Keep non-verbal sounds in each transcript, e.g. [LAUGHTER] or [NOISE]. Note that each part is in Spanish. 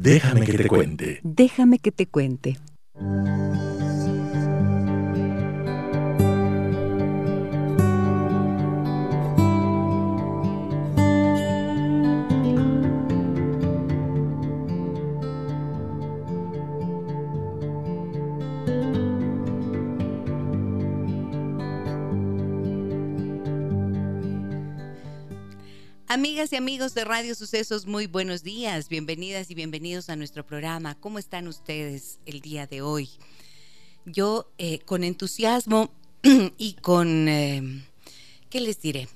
Déjame que te cuente. Déjame que te cuente. Amigas y amigos de Radio Sucesos, muy buenos días, bienvenidas y bienvenidos a nuestro programa. ¿Cómo están ustedes el día de hoy? Yo eh, con entusiasmo [CLEARS THROAT] y con, eh, ¿qué les diré?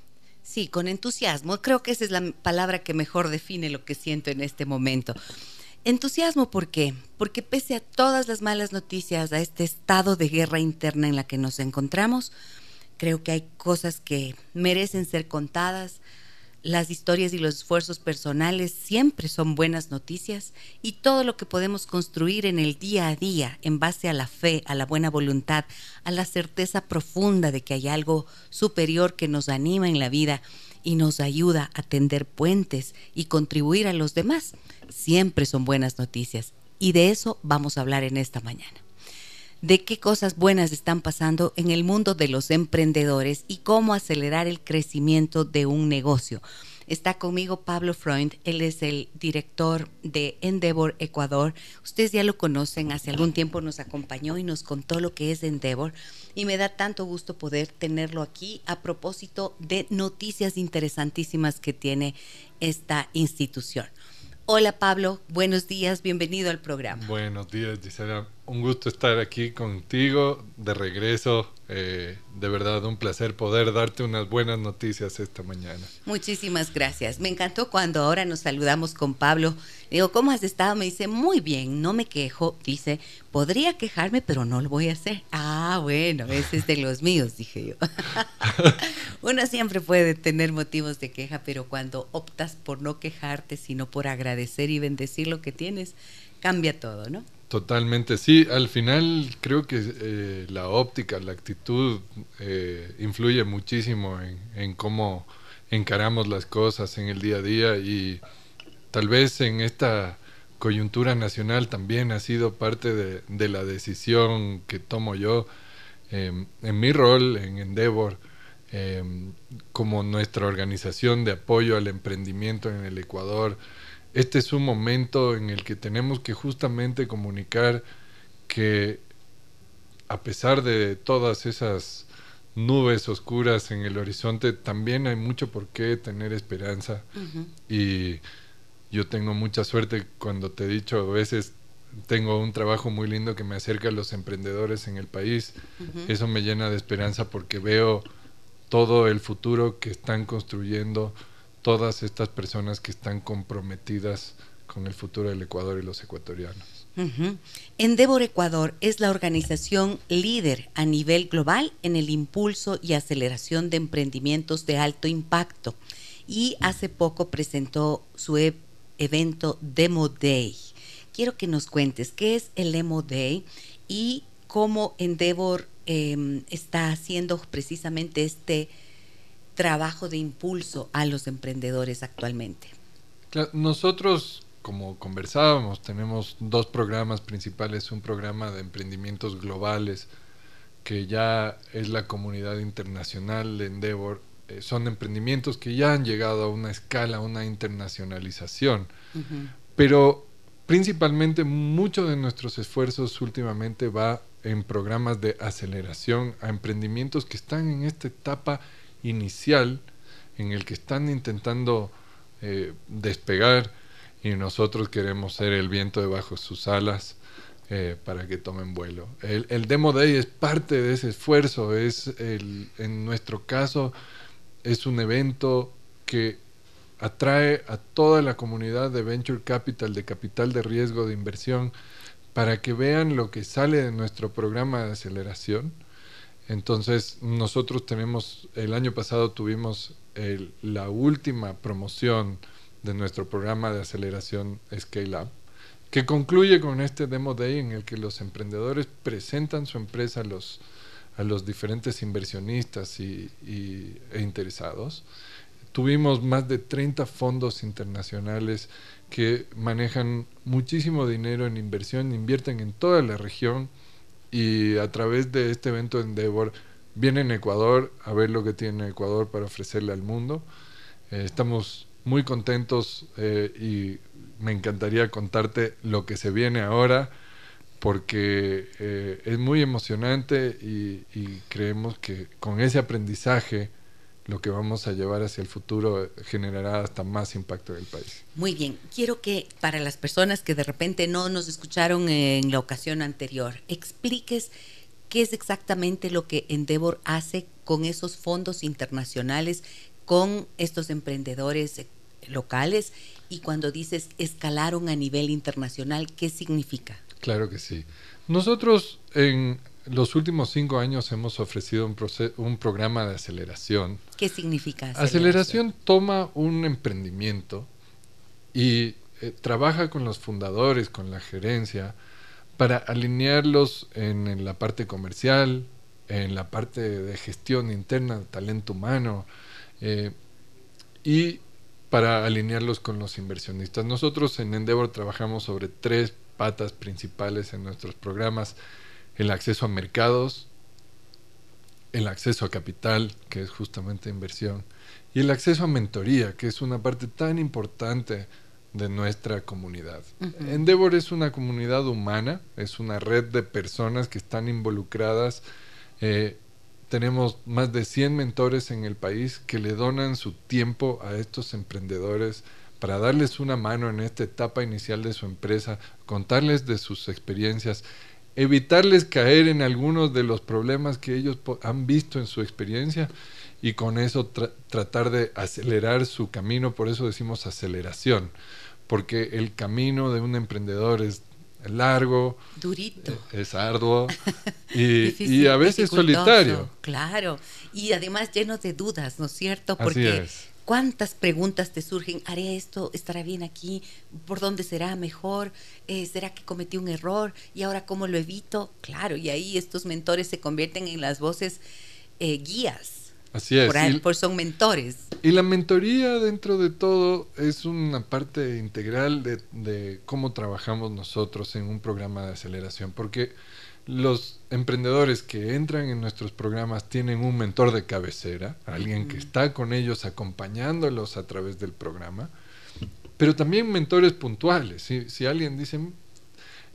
Sí, con entusiasmo. Creo que esa es la palabra que mejor define lo que siento en este momento. Entusiasmo, ¿por qué? Porque pese a todas las malas noticias, a este estado de guerra interna en la que nos encontramos, creo que hay cosas que merecen ser contadas, las historias y los esfuerzos personales siempre son buenas noticias y todo lo que podemos construir en el día a día en base a la fe, a la buena voluntad, a la certeza profunda de que hay algo superior que nos anima en la vida y nos ayuda a tender puentes y contribuir a los demás, siempre son buenas noticias. Y de eso vamos a hablar en esta mañana de qué cosas buenas están pasando en el mundo de los emprendedores y cómo acelerar el crecimiento de un negocio. Está conmigo Pablo Freund, él es el director de Endeavor Ecuador. Ustedes ya lo conocen, hace algún tiempo nos acompañó y nos contó lo que es Endeavor y me da tanto gusto poder tenerlo aquí a propósito de noticias interesantísimas que tiene esta institución. Hola Pablo, buenos días, bienvenido al programa. Buenos días Gisela, un gusto estar aquí contigo de regreso. Eh, de verdad, un placer poder darte unas buenas noticias esta mañana. Muchísimas gracias. Me encantó cuando ahora nos saludamos con Pablo. Digo, ¿cómo has estado? Me dice, muy bien, no me quejo. Dice, podría quejarme, pero no lo voy a hacer. Ah, bueno, ese es de los míos, dije yo. [LAUGHS] Uno siempre puede tener motivos de queja, pero cuando optas por no quejarte, sino por agradecer y bendecir lo que tienes, cambia todo, ¿no? Totalmente, sí. Al final creo que eh, la óptica, la actitud eh, influye muchísimo en, cómo encaramos las cosas en el día a día y tal vez en esta coyuntura nacional también ha sido parte de, la decisión que tomo yo em, en mi rol en Endeavor em, como nuestra organización de apoyo al emprendimiento en el Ecuador este es un momento en el que tenemos que justamente comunicar que a pesar de todas esas nubes oscuras en el horizonte, también hay mucho por qué tener esperanza. Y yo tengo mucha suerte cuando te he dicho, a veces tengo un trabajo muy lindo que me acerca a los emprendedores en el país. Eso me llena de esperanza porque veo todo el futuro que están construyendo todas estas personas que están comprometidas con el futuro del Ecuador y los ecuatorianos. Endeavor Ecuador es la organización líder a nivel global en el impulso y aceleración de emprendimientos de alto impacto y hace poco presentó su e-, evento Demo Day. Quiero que nos cuentes qué es el Demo Day y cómo Endeavor em, está haciendo precisamente este trabajo de impulso a los emprendedores actualmente? nosotros, como conversábamos, tenemos dos programas principales, un programa de emprendimientos globales, que ya es la comunidad internacional de Endeavor, eh, son emprendimientos que ya han llegado a una escala, una internacionalización, pero principalmente mucho de nuestros esfuerzos últimamente va en programas de aceleración a emprendimientos que están en esta etapa inicial en el que están intentando eh, despegar y nosotros queremos ser el viento debajo de sus alas eh, para que tomen vuelo. El, Demo Day es parte de ese esfuerzo, es el, en nuestro caso es un evento que atrae a toda la comunidad de Venture Capital, de capital de riesgo de inversión, para que vean lo que sale de nuestro programa de aceleración. Entonces, nosotros tenemos, el año pasado tuvimos la última promoción de nuestro programa de aceleración Scale Up, que concluye con este Demo Day en el que los emprendedores presentan su empresa a los, a los diferentes inversionistas y, e interesados. Tuvimos más de 30 fondos internacionales que manejan muchísimo dinero en inversión, invierten en toda la región y a través de este evento Endeavor vienen a Ecuador a ver lo que tiene Ecuador para ofrecerle al mundo. Eh, estamos muy contentos eh, y me encantaría contarte lo que se viene ahora porque eh, es muy emocionante y, creemos que con ese aprendizaje lo que vamos a llevar hacia el futuro generará hasta más impacto en el país. Muy bien, quiero que para las personas que de repente no nos escucharon en la ocasión anterior, expliques qué es exactamente lo que Endeavor hace con esos fondos internacionales, con estos emprendedores locales y cuando dices escalaron a nivel internacional, ¿qué significa? Claro que sí. Nosotros en los últimos cinco años hemos ofrecido un, un programa de aceleración. ¿Qué significa aceleración? Aceleración toma un emprendimiento y eh, trabaja con los fundadores, con la gerencia, para alinearlos en, la parte comercial, en la parte de gestión interna, talento humano, eh, y para alinearlos con los inversionistas. Nosotros en Endeavor trabajamos sobre tres patas principales en nuestros programas el acceso a mercados, el acceso a capital, que es justamente inversión, y el acceso a mentoría, que es una parte tan importante de nuestra comunidad. Endeavor es una comunidad humana, es una red de personas que están involucradas. Eh, tenemos más de 100 mentores en el país que le donan su tiempo a estos emprendedores para darles una mano en esta etapa inicial de su empresa, contarles de sus experiencias evitarles caer en algunos de los problemas que ellos han visto en su experiencia y con eso tratar de acelerar su camino, por eso decimos aceleración, porque el camino de un emprendedor es largo, durito, eh, es arduo [LAUGHS] y, a veces solitario. Claro, y además lleno de dudas, ¿no es cierto? Porque ¿Cuántas preguntas te surgen? ¿Haré esto? ¿Estará bien aquí? ¿Por dónde será mejor? Eh, ¿Será que cometí un error? ¿Y ahora cómo lo evito? Claro, y ahí estos mentores se convierten en las voces eh, guías. Así es. Por, son mentores. Y la mentoría dentro de todo es una parte integral de, de cómo trabajamos nosotros en un programa de aceleración, porque los emprendedores que entran en nuestros programas tienen un mentor de cabecera, alguien que está con ellos acompañándolos a través del programa, pero también mentores puntuales. Si, si alguien dice,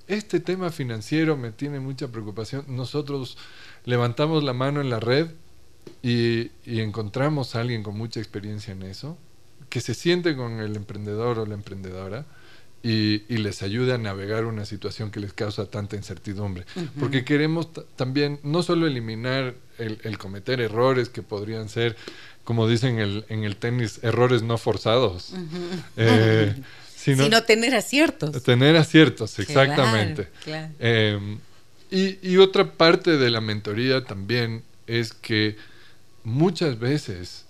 este tema financiero me tiene mucha preocupación, nosotros levantamos la mano en la red y, y encontramos a alguien con mucha experiencia en eso, que se siente con el emprendedor o la emprendedora y, les ayude a navegar una situación que les causa tanta incertidumbre. Porque queremos también no solo eliminar el, cometer errores que podrían ser, como dicen el, en el tenis, errores no forzados. Eh, [LAUGHS] sino, tener aciertos. Tener aciertos, exactamente. Em, y, y otra parte de la mentoría también es que muchas veces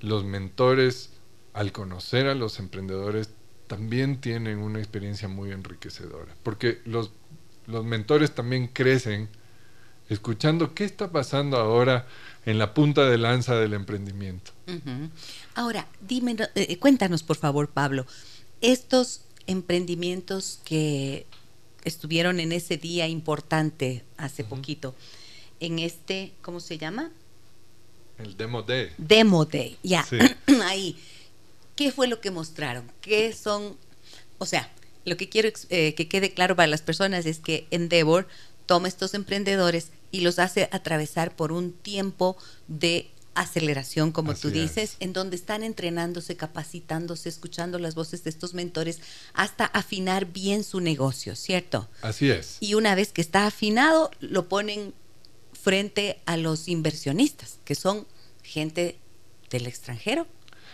los mentores, al conocer a los emprendedores, también tienen una experiencia muy enriquecedora, porque los, los mentores también crecen escuchando qué está pasando ahora en la punta de lanza del emprendimiento. Ahora, dime, eh, cuéntanos por favor, Pablo, estos emprendimientos que estuvieron en ese día importante hace poquito, en este, ¿cómo se llama? El Demo Day. Demo Day, ya, [CLEARS THROAT] ahí. ¿Qué fue lo que mostraron? ¿Qué son? O sea, lo que quiero eh, que quede claro para las personas es que Endeavor toma estos emprendedores y los hace atravesar por un tiempo de aceleración, como tú dices, en donde están entrenándose, capacitándose, escuchando las voces de estos mentores hasta afinar bien su negocio, ¿cierto? Así es. Y una vez que está afinado, lo ponen frente a los inversionistas, que son gente del extranjero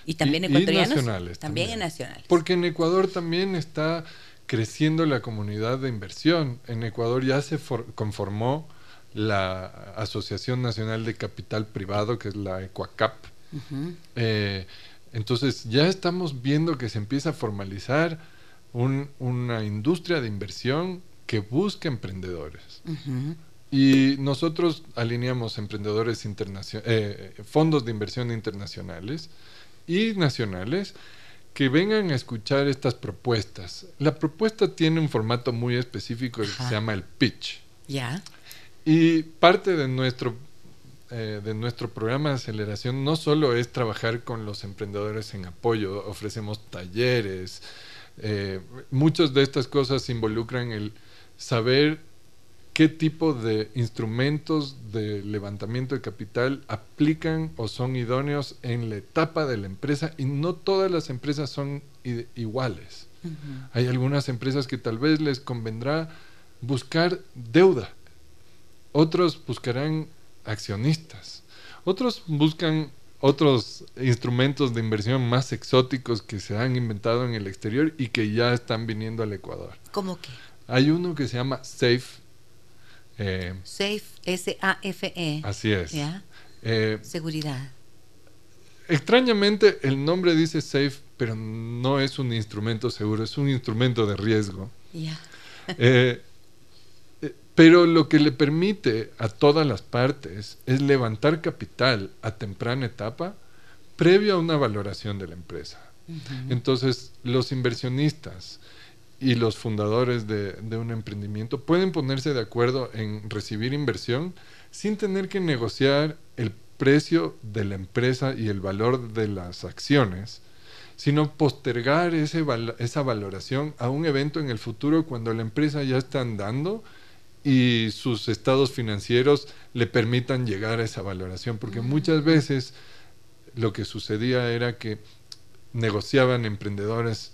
y también ecuatorianos. nacionales. También, en nacionales. Porque en Ecuador también está creciendo la comunidad de inversión. En Ecuador ya se conformó la Asociación Nacional de Capital Privado, que es la EcuaCap. Eh, entonces ya estamos viendo que se empieza a formalizar una industria de inversión que busca emprendedores. Y nosotros alineamos emprendedores internacionales, eh, fondos de inversión internacionales y nacionales que vengan a escuchar estas propuestas. La propuesta tiene un formato muy específico que se llama el pitch. Ya. Y parte de nuestro, eh, de nuestro programa de aceleración no solo es trabajar con los emprendedores en apoyo, ofrecemos talleres, eh, muchas de estas cosas involucran el saber qué tipo de instrumentos de levantamiento de capital aplican o son idóneos en la etapa de la empresa y no todas las empresas son iguales. Hay algunas empresas que tal vez les convendrá buscar deuda, otros buscarán accionistas, otros buscan otros instrumentos de inversión más exóticos que se han inventado en el exterior y que ya están viniendo al Ecuador. ¿Cómo qué? Hay uno que se llama SAFE eh, Safe, S-A-F-E. Así es. Eh, Seguridad. Extrañamente el nombre dice safe, pero no es un instrumento seguro, es un instrumento de riesgo. Eh, pero lo que le permite a todas las partes es levantar capital a temprana etapa previo a una valoración de la empresa. Entonces, los inversionistas y los fundadores de, un emprendimiento pueden ponerse de acuerdo en recibir inversión sin tener que negociar el precio de la empresa y el valor de las acciones, sino postergar ese, esa valoración a un evento en el futuro cuando la empresa ya está andando y sus estados financieros le permitan llegar a esa valoración, porque muchas veces lo que sucedía era que negociaban emprendedores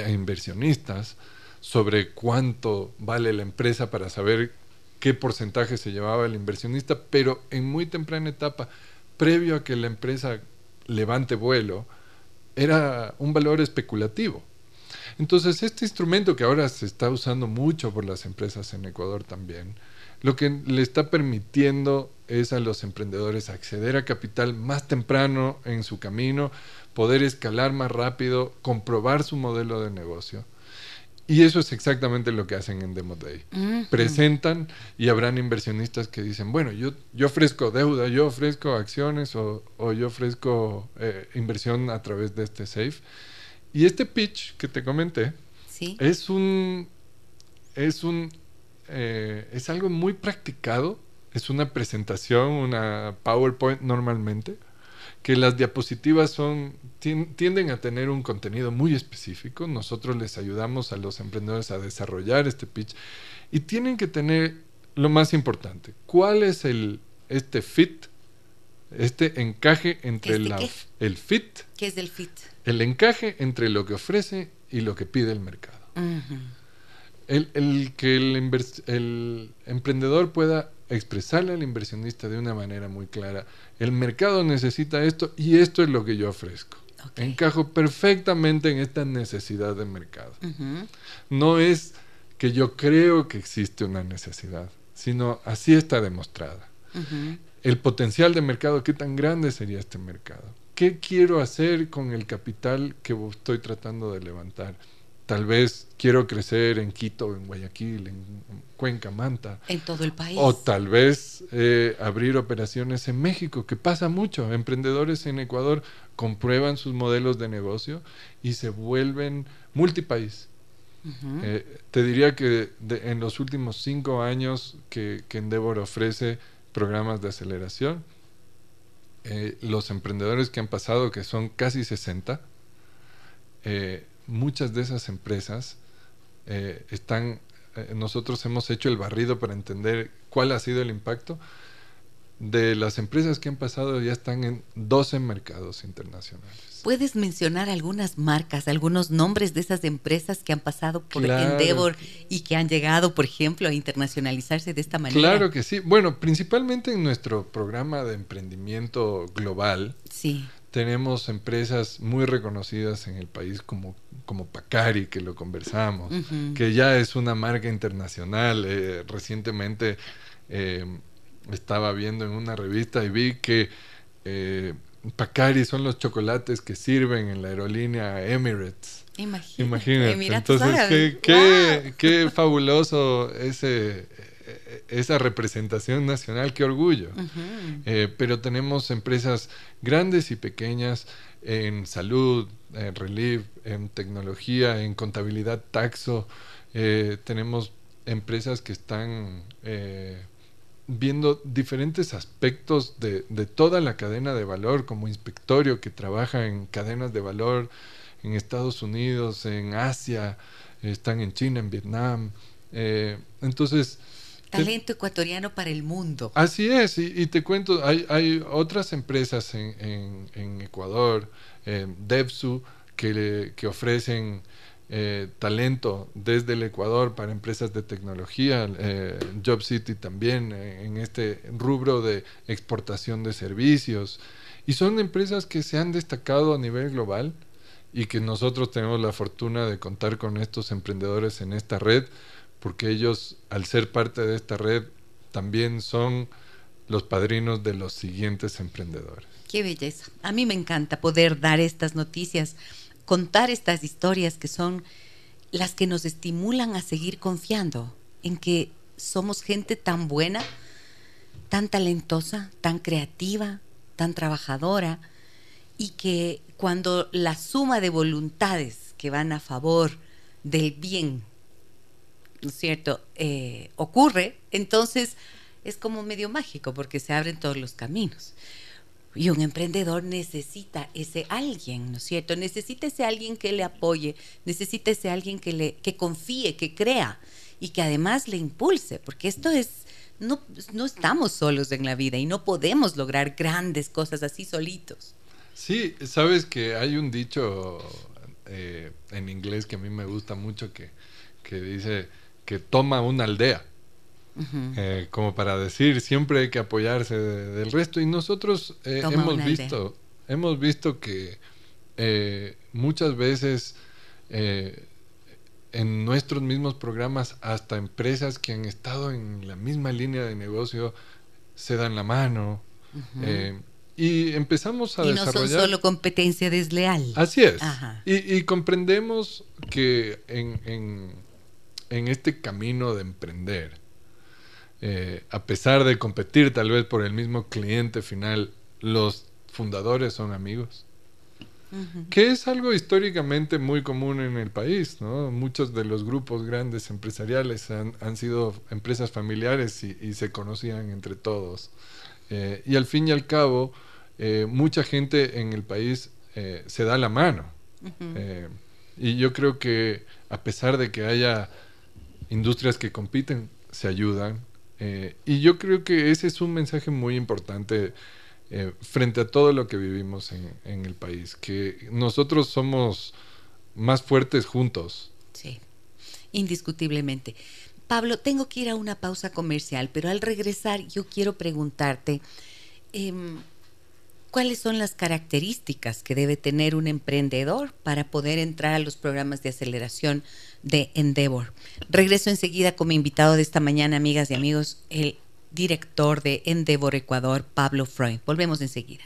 a inversionistas sobre cuánto vale la empresa para saber qué porcentaje se llevaba el inversionista, pero en muy temprana etapa, previo a que la empresa levante vuelo, era un valor especulativo. Entonces, este instrumento que ahora se está usando mucho por las empresas en Ecuador también, lo que le está permitiendo es a los emprendedores acceder a capital más temprano en su camino, poder escalar más rápido, comprobar su modelo de negocio. Y eso es exactamente lo que hacen en Demo Day. Presentan y habrán inversionistas que dicen, bueno, yo, yo ofrezco deuda, yo ofrezco acciones o, yo ofrezco eh, inversión a través de este SAFE. Y este pitch que te comenté es un... Es un... Eh, es algo muy practicado. Es una presentación, una PowerPoint normalmente que las diapositivas son tienden a tener un contenido muy específico. Nosotros les ayudamos a los emprendedores a desarrollar este pitch y tienen que tener lo más importante, ¿cuál es el este fit? Este encaje entre ¿Este la, el fit. ¿Qué es el fit? El encaje entre lo que ofrece y lo que pide el mercado. El, el, que el, el emprendedor pueda expresarle al inversionista de una manera muy clara, el mercado necesita esto y esto es lo que yo ofrezco. Encajo perfectamente en esta necesidad de mercado. No es que yo creo que existe una necesidad, sino así está demostrada. El potencial de mercado, ¿qué tan grande sería este mercado? ¿Qué quiero hacer con el capital que estoy tratando de levantar? Tal vez quiero crecer en Quito, en Guayaquil, en Cuenca, Manta. En todo el país. O tal vez eh, abrir operaciones en México, que pasa mucho. Emprendedores en Ecuador comprueban sus modelos de negocio y se vuelven multipaís. Eh, te diría que en los últimos cinco años que, Endeavor ofrece programas de aceleración, eh, los emprendedores que han pasado, que son casi 60, muchas de esas empresas eh, están, eh, nosotros hemos hecho el barrido para entender cuál ha sido el impacto. De las empresas que han pasado ya están en 12 mercados internacionales. ¿Puedes mencionar algunas marcas, algunos nombres de esas empresas que han pasado por Endeavor y que han llegado, por ejemplo, a internacionalizarse de esta manera? Claro que sí. Bueno, principalmente en nuestro programa de emprendimiento global. Sí tenemos empresas muy reconocidas en el país como, como Pacari, que lo conversamos, que ya es una marca internacional. Eh, recientemente eh, estaba viendo en una revista y vi que eh, Pacari son los chocolates que sirven en la aerolínea Emirates. Imagínate. Entonces, qué, qué, fabuloso ese, esa representación nacional, qué orgullo. Eh, pero tenemos empresas grandes y pequeñas en salud, en relief, en tecnología, en contabilidad, taxo. Eh, tenemos empresas que están eh, viendo diferentes aspectos de, de, toda la cadena de valor, como inspectorio que trabaja en cadenas de valor en Estados Unidos, en Asia, están en China, en Vietnam. Eh, entonces... Talento ecuatoriano para el mundo. Así es, y, te cuento, hay, hay, otras empresas en, en, Ecuador, eh, DevSu, que, que ofrecen eh, talento desde el Ecuador para empresas de tecnología, eh, Job City también en este rubro de exportación de servicios. Y son empresas que se han destacado a nivel global y que nosotros tenemos la fortuna de contar con estos emprendedores en esta red, porque ellos, al ser parte de esta red, también son los padrinos de los siguientes emprendedores. Qué belleza. A mí me encanta poder dar estas noticias, contar estas historias que son las que nos estimulan a seguir confiando en que somos gente tan buena, tan talentosa, tan creativa, tan trabajadora y que cuando la suma de voluntades que van a favor del bien, ¿no es cierto?, eh, ocurre, entonces es como medio mágico porque se abren todos los caminos. Y un emprendedor necesita ese alguien, ¿no es cierto? Necesita ese alguien que le apoye, necesita ese alguien que le que confíe, que crea y que además le impulse, porque esto es no, no estamos solos en la vida y no podemos lograr grandes cosas así solitos. Sí, sabes que hay un dicho eh, en inglés que a mí me gusta mucho que, dice que toma una aldea. Eh, como para decir, siempre hay que apoyarse del resto. Y nosotros eh, hemos visto, hemos visto que muchas veces en nuestros mismos programas, hasta empresas que han estado en la misma línea de negocio se dan la mano. Y empezamos a y desarrollar... no son solo competencia desleal. Así es. Y, comprendemos que en, en, este camino de emprender, eh, a pesar de competir tal vez por el mismo cliente final, los fundadores son amigos. Que es algo históricamente muy común en el país, ¿no? Muchos de los grupos grandes empresariales han, han sido empresas familiares y, se conocían entre todos. Eh, y al fin y al cabo, eh, mucha gente en el país eh, se da la mano. Y yo creo que a pesar de que haya industrias que compiten, se ayudan. y yo creo que ese es un mensaje muy importante frente a todo lo que vivimos en, en, el país, que nosotros somos más fuertes juntos. Sí, indiscutiblemente. Pablo, tengo que ir a una pausa comercial, pero al regresar yo quiero preguntarte, em, cuáles son las características que debe tener un emprendedor para poder entrar a los programas de aceleración de Endeavor. Regreso enseguida como invitado de esta mañana, amigas y amigos, el director de Endeavor Ecuador, Pablo Freud. Volvemos enseguida.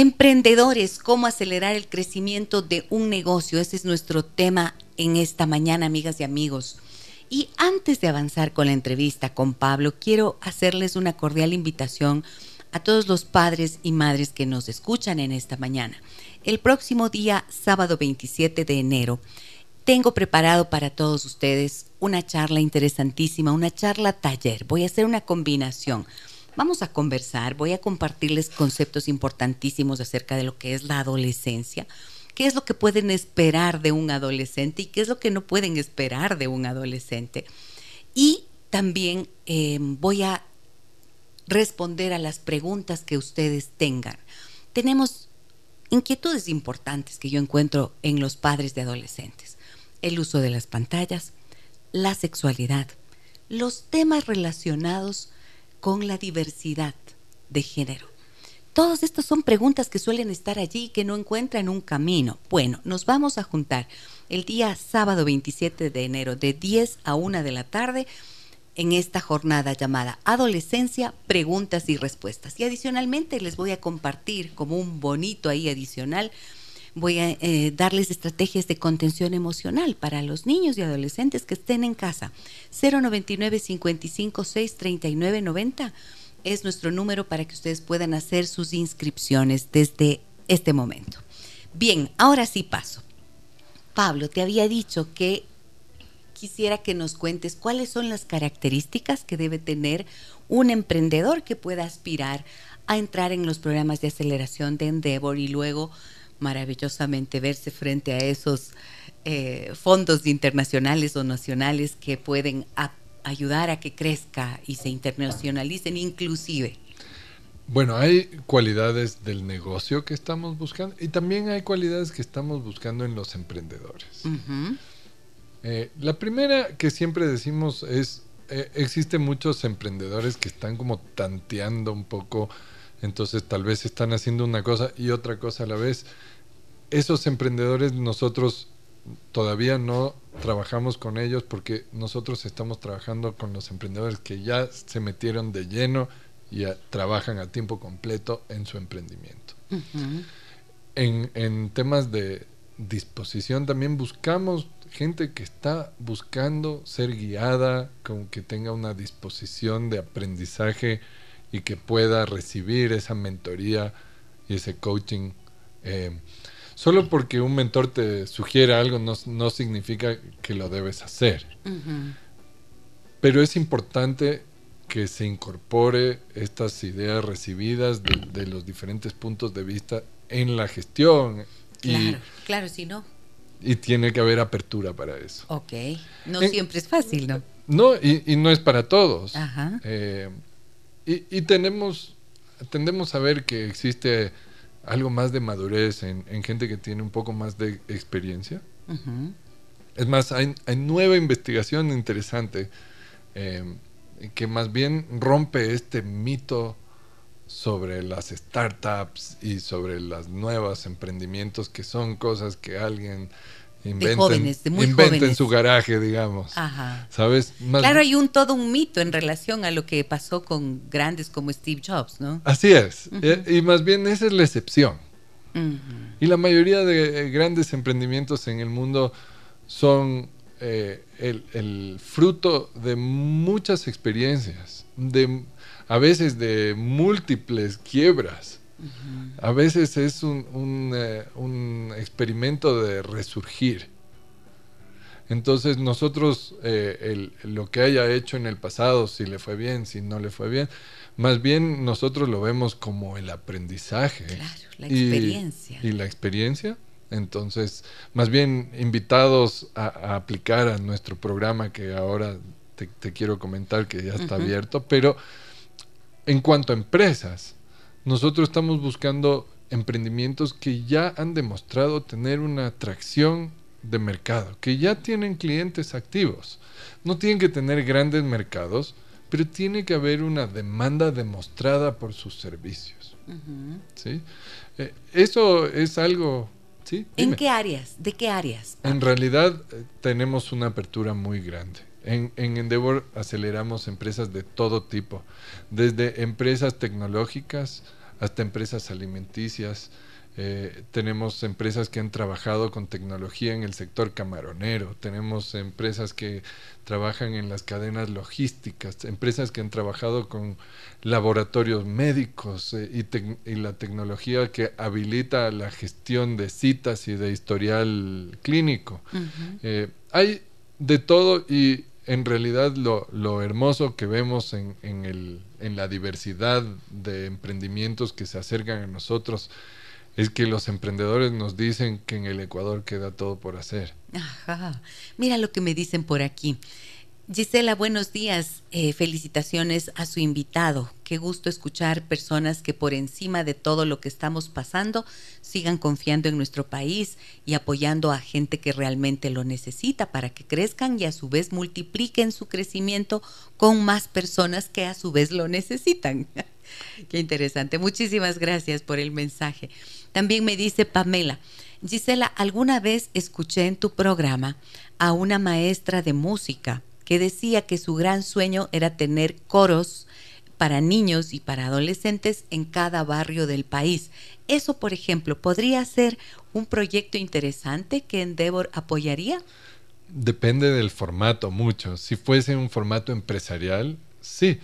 Emprendedores, cómo acelerar el crecimiento de un negocio. Ese es nuestro tema en esta mañana, amigas y amigos. Y antes de avanzar con la entrevista con Pablo, quiero hacerles una cordial invitación a todos los padres y madres que nos escuchan en esta mañana. El próximo día, sábado 27 de enero, tengo preparado para todos ustedes una charla interesantísima, una charla taller. Voy a hacer una combinación Vamos a conversar, voy a compartirles conceptos importantísimos acerca de lo que es la adolescencia, qué es lo que pueden esperar de un adolescente y qué es lo que no pueden esperar de un adolescente. Y también em, voy a responder a las preguntas que ustedes tengan. Tenemos inquietudes importantes que yo encuentro en los padres de adolescentes. El uso de las pantallas, la sexualidad, los temas relacionados con la diversidad de género. Todas estas son preguntas que suelen estar allí y que no encuentran un camino. Bueno, nos vamos a juntar el día sábado 27 de enero de 10 a 1 de la tarde en esta jornada llamada Adolescencia, Preguntas y Respuestas. Y adicionalmente les voy a compartir como un bonito ahí adicional, voy a eh, darles estrategias de contención emocional para los niños y adolescentes que estén en casa. 099 55 6 39 90 es nuestro número para que ustedes puedan hacer sus inscripciones desde este momento. Bien, ahora sí paso. Pablo, te había dicho que quisiera que nos cuentes cuáles son las características que debe tener un emprendedor que pueda aspirar a entrar en los programas de aceleración de Endeavor y luego maravillosamente verse frente a esos eh, fondos internacionales o nacionales que pueden ayudar a que crezca y se internacionalicen inclusive. Bueno, hay cualidades del negocio que estamos buscando y también hay cualidades que estamos buscando en los emprendedores. Eh, la primera que siempre decimos es, eh, existen muchos emprendedores que están como tanteando un poco, entonces tal vez están haciendo una cosa y otra cosa a la vez. Esos emprendedores nosotros todavía no trabajamos con ellos porque nosotros estamos trabajando con los emprendedores que ya se metieron de lleno y trabajan a tiempo completo en su emprendimiento. en, en temas de disposición también buscamos gente que está buscando ser guiada, con que tenga una disposición de aprendizaje y que pueda recibir esa mentoría y ese coaching. Eh, solo porque un mentor te sugiere algo no, significa que lo debes hacer. Pero es importante que se incorpore estas ideas recibidas de, los diferentes puntos de vista en la gestión. Claro, claro, si no y tiene que haber apertura para eso. Ok, no siempre es fácil, ¿no? No, y, no es para todos. Ajá. Eh, y, tenemos, tendemos a ver que existe algo más de madurez en, gente que tiene un poco más de experiencia. Es más, hay, nueva investigación interesante eh, que más bien rompe este mito sobre las startups y sobre los nuevos emprendimientos que son cosas que alguien inventa en su garaje, digamos. ¿Sabes? claro, hay un todo un mito en relación a lo que pasó con grandes como Steve Jobs, ¿no? Así es. Eh, y, más bien esa es la excepción. Y la mayoría de eh, grandes emprendimientos en el mundo son eh, el, el, fruto de muchas experiencias, de a veces de múltiples quiebras. A veces es un, eh, un, experimento de resurgir. Entonces nosotros eh, lo que haya hecho en el pasado, si le fue bien, si no le fue bien, más bien nosotros lo vemos como el aprendizaje. Claro, la experiencia. Y, la experiencia. Entonces, más bien invitados a, aplicar a nuestro programa que ahora te, quiero comentar que ya está abierto, pero en cuanto a empresas, nosotros estamos buscando emprendimientos que ya han demostrado tener una atracción de mercado, que ya tienen clientes activos. No tienen que tener grandes mercados, pero tiene que haber una demanda demostrada por sus servicios. ¿sí? Eh, eso es algo... ¿sí? ¿En qué áreas? ¿De qué áreas? En realidad eh, tenemos una apertura muy grande. En, Endeavor aceleramos empresas de todo tipo, desde empresas tecnológicas hasta empresas alimenticias. Eh, tenemos empresas que han trabajado con tecnología en el sector camaronero, tenemos empresas que trabajan en las cadenas logísticas, empresas que han trabajado con laboratorios médicos eh, y, la tecnología que habilita la gestión de citas y de historial clínico. Eh, hay de todo y en realidad lo, hermoso que vemos en, el, en, la diversidad de emprendimientos que se acercan a nosotros es que los emprendedores nos dicen que en el Ecuador queda todo por hacer. Ajá. Mira lo que me dicen por aquí. Gisela, buenos días. Eh, felicitaciones a su invitado. Qué gusto escuchar personas que por encima de todo lo que estamos pasando sigan confiando en nuestro país y apoyando a gente que realmente lo necesita para que crezcan y a su vez multipliquen su crecimiento con más personas que a su vez lo necesitan. [LAUGHS] Qué interesante. Muchísimas gracias por el mensaje. También me dice Pamela, Gisela, alguna vez escuché en tu programa a una maestra de música que decía que su gran sueño era tener coros para niños y para adolescentes en cada barrio del país. Eso, por ejemplo, podría ser un proyecto interesante que Endeavor apoyaría. Depende del formato mucho. Si fuese un formato empresarial, sí.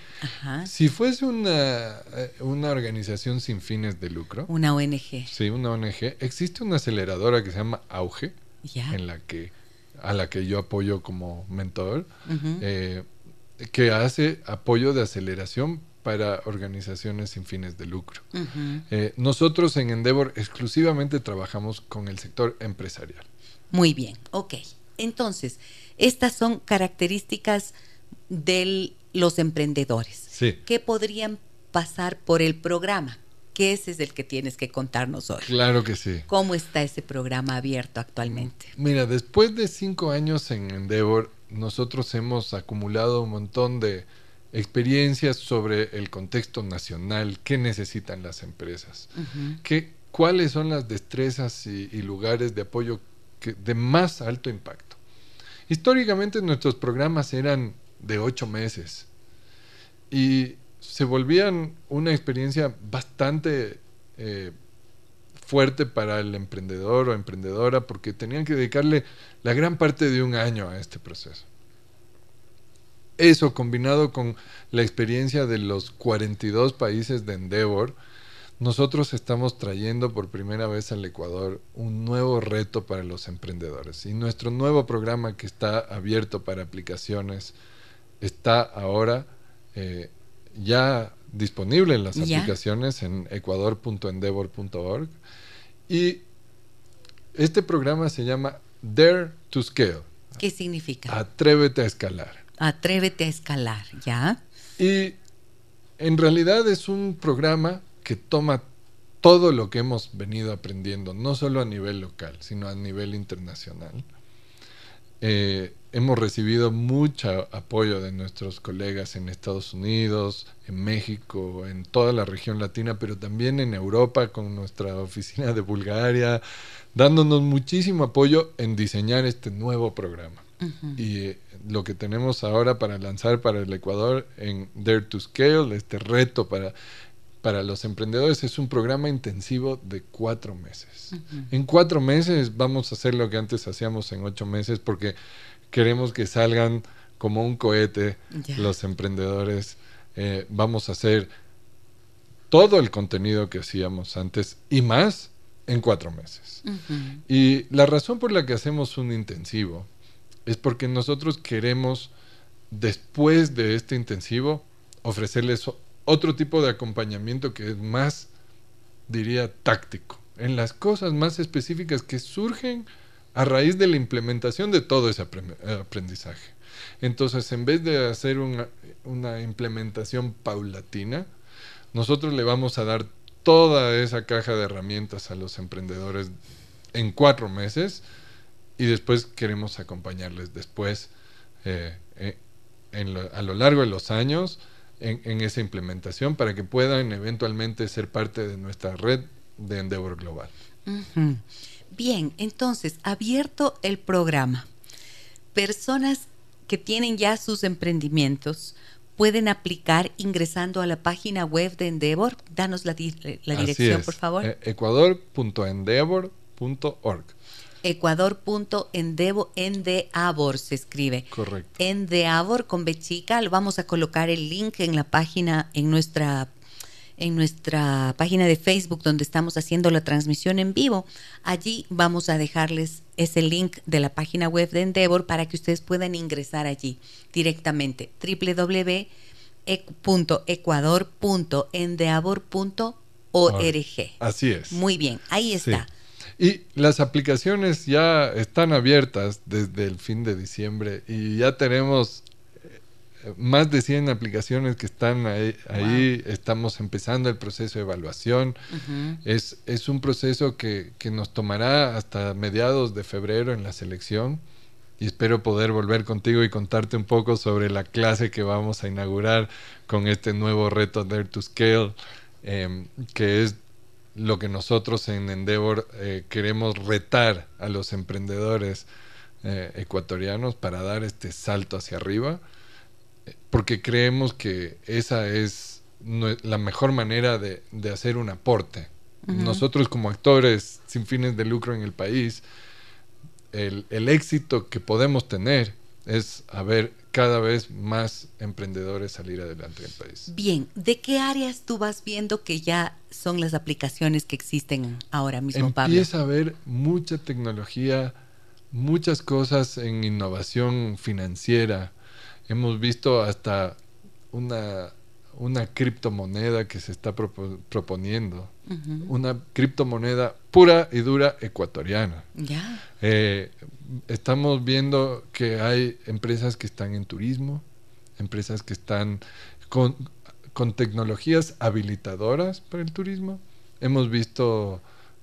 Si fuese una, eh, una organización sin fines de lucro. Una ONG. Sí, una ONG. Existe una aceleradora que se llama Auge, en la que a la que yo apoyo como mentor, eh, que hace apoyo de aceleración para organizaciones sin fines de lucro. Eh, nosotros en Endeavor exclusivamente trabajamos con el sector empresarial. Muy bien, ok. Entonces, estas son características de los emprendedores sí. que podrían pasar por el programa que ese es el que tienes que contarnos hoy. Claro que sí. ¿Cómo está ese programa abierto actualmente? Mira, después de cinco años en Endeavor, nosotros hemos acumulado un montón de experiencias sobre el contexto nacional, qué necesitan las empresas, qué, cuáles son las destrezas y, lugares de apoyo de más alto impacto. Históricamente nuestros programas eran de ocho meses y se volvían una experiencia bastante eh, fuerte para el emprendedor o emprendedora porque tenían que dedicarle la gran parte de un año a este proceso. Eso combinado con la experiencia de los 42 países de Endeavor, nosotros estamos trayendo por primera vez al Ecuador un nuevo reto para los emprendedores. Y nuestro nuevo programa que está abierto para aplicaciones está ahora eh, ya disponible en las aplicaciones en ecuador.endeavor.org. Y este programa se llama Dare to Scale. ¿Qué significa? Atrévete a escalar. Atrévete a escalar, ¿ya? Y en realidad es un programa que toma todo lo que hemos venido aprendiendo, no solo a nivel local, sino a nivel internacional. Eh, hemos recibido mucho apoyo de nuestros colegas en Estados Unidos, en México, en toda la región latina, pero también en Europa con nuestra oficina de Bulgaria, dándonos muchísimo apoyo en diseñar este nuevo programa. Y eh, lo que tenemos ahora para lanzar para el Ecuador en Dare to Scale, este reto para para los emprendedores es un programa intensivo de cuatro meses. En cuatro meses vamos a hacer lo que antes hacíamos en ocho meses porque queremos que salgan como un cohete los emprendedores. Eh, vamos a hacer todo el contenido que hacíamos antes y más en cuatro meses. Y la razón por la que hacemos un intensivo es porque nosotros queremos, después de este intensivo, ofrecerles otro tipo de acompañamiento que es más, diría, táctico, en las cosas más específicas que surgen a raíz de la implementación de todo ese aprendizaje. Entonces, en vez de hacer una, implementación paulatina, nosotros le vamos a dar toda esa caja de herramientas a los emprendedores en cuatro meses y después queremos acompañarles después eh, eh, a lo largo de los años en, esa implementación para que puedan eventualmente ser parte de nuestra red de Endeavor Global. Bien, entonces, abierto el programa. Personas que tienen ya sus emprendimientos pueden aplicar ingresando a la página web de Endeavor. Danos la, dirección, por favor. Eh, ecuador.endeavor.org. Ecuador.endeavor se escribe. Correcto. Endeavor con B chica. Vamos a colocar el link en la página, en nuestra en nuestra página de Facebook donde estamos haciendo la transmisión en vivo. Allí vamos a dejarles ese link de la página web de Endeavor para que ustedes puedan ingresar allí directamente www.ecuador.endeavor.org. Así es. Muy bien, ahí está. Y las aplicaciones ya están abiertas desde el fin de diciembre y ya tenemos más de 100 aplicaciones que están ahí, estamos empezando el proceso de evaluación. es, es un proceso que, que nos tomará hasta mediados de febrero en la selección y espero poder volver contigo y contarte un poco sobre la clase que vamos a inaugurar con este nuevo reto Dare to Scale, em, que es lo que nosotros en Endeavor eh, queremos retar a los emprendedores eh, ecuatorianos para dar este salto hacia arriba, porque creemos que esa es la mejor manera de, hacer un aporte. Nosotros como actores sin fines de lucro en el país, el, éxito que podemos tener es haber cada vez más emprendedores salir adelante en el país. Bien, ¿de qué áreas tú vas viendo que ya son las aplicaciones que existen ahora mismo, Pablo? Empieza a haber mucha tecnología, muchas cosas en innovación financiera. Hemos visto hasta una una criptomoneda que se está proponiendo, una criptomoneda pura y dura ecuatoriana. Eh, estamos viendo que hay empresas que están en turismo, empresas que están con, tecnologías habilitadoras para el turismo. Hemos visto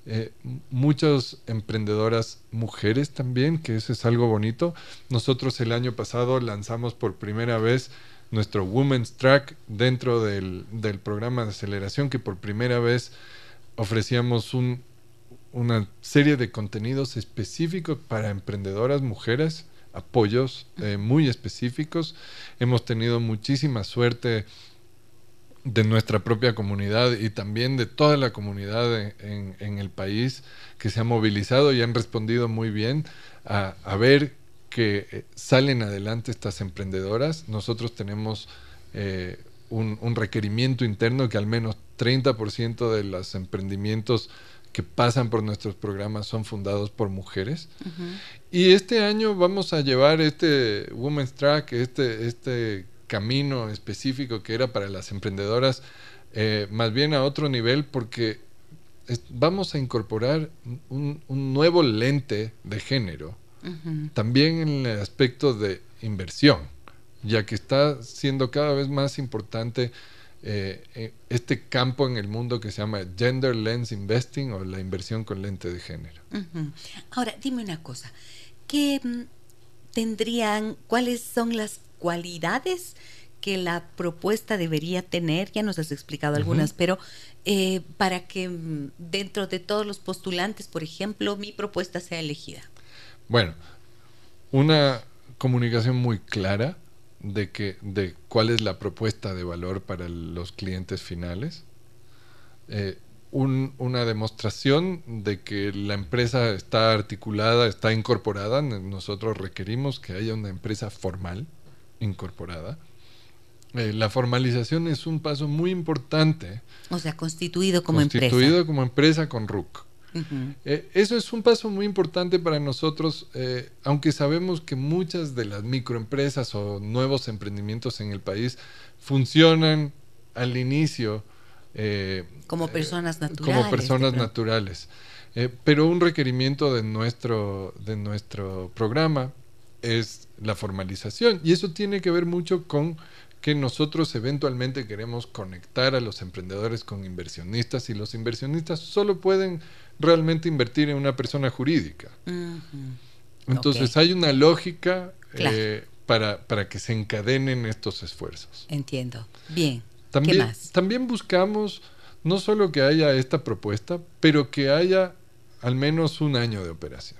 eh, muchas emprendedoras mujeres también, que eso es algo bonito. Nosotros el año pasado lanzamos por primera vez nuestro Women's Track dentro del, programa de aceleración que por primera vez ofrecíamos un, una serie de contenidos específicos para emprendedoras mujeres, apoyos eh, muy específicos. Hemos tenido muchísima suerte de nuestra propia comunidad y también de toda la comunidad en, en, el país que se ha movilizado y han respondido muy bien a, a ver que eh, salen adelante estas emprendedoras. Nosotros tenemos eh, un, requerimiento interno que al menos 30% de los emprendimientos que pasan por nuestros programas son fundados por mujeres. Y este año vamos a llevar este Women's Track, este, este camino específico que era para las emprendedoras, eh, más bien a otro nivel porque vamos a incorporar un, un nuevo lente de género también en el aspecto de inversión, ya que está siendo cada vez más importante eh, eh, este campo en el mundo que se llama Gender Lens Investing o la inversión con lente de género. Ahora, dime una cosa, ¿qué mm, tendrían, cuáles son las cualidades que la propuesta debería tener? Ya nos has explicado algunas, pero eh, para que mm, dentro de todos los postulantes, por ejemplo, mi propuesta sea elegida. Bueno, una comunicación muy clara de que de cuál es la propuesta de valor para los clientes finales. Eh, una demostración de que la empresa está articulada, está incorporada. Nosotros requerimos que haya una empresa formal incorporada. Eh, la formalización es un paso muy importante. O sea, constituido como empresa. Constituido como empresa con RUC. Eh, eso es un paso muy importante para nosotros, eh, aunque sabemos que muchas de las microempresas o nuevos emprendimientos en el país funcionan al inicio como personas naturales. Como personas naturales. pero un requerimiento de nuestro, de nuestro programa es la formalización y eso tiene que ver mucho con que nosotros eventualmente queremos conectar a los emprendedores con inversionistas y los inversionistas solo pueden realmente invertir en una persona jurídica. Entonces hay una lógica eh, para, para, que se encadenen estos esfuerzos. Entiendo. Bien. También, ¿Qué más? también buscamos no solo que haya esta propuesta, pero que haya al menos un año de operación.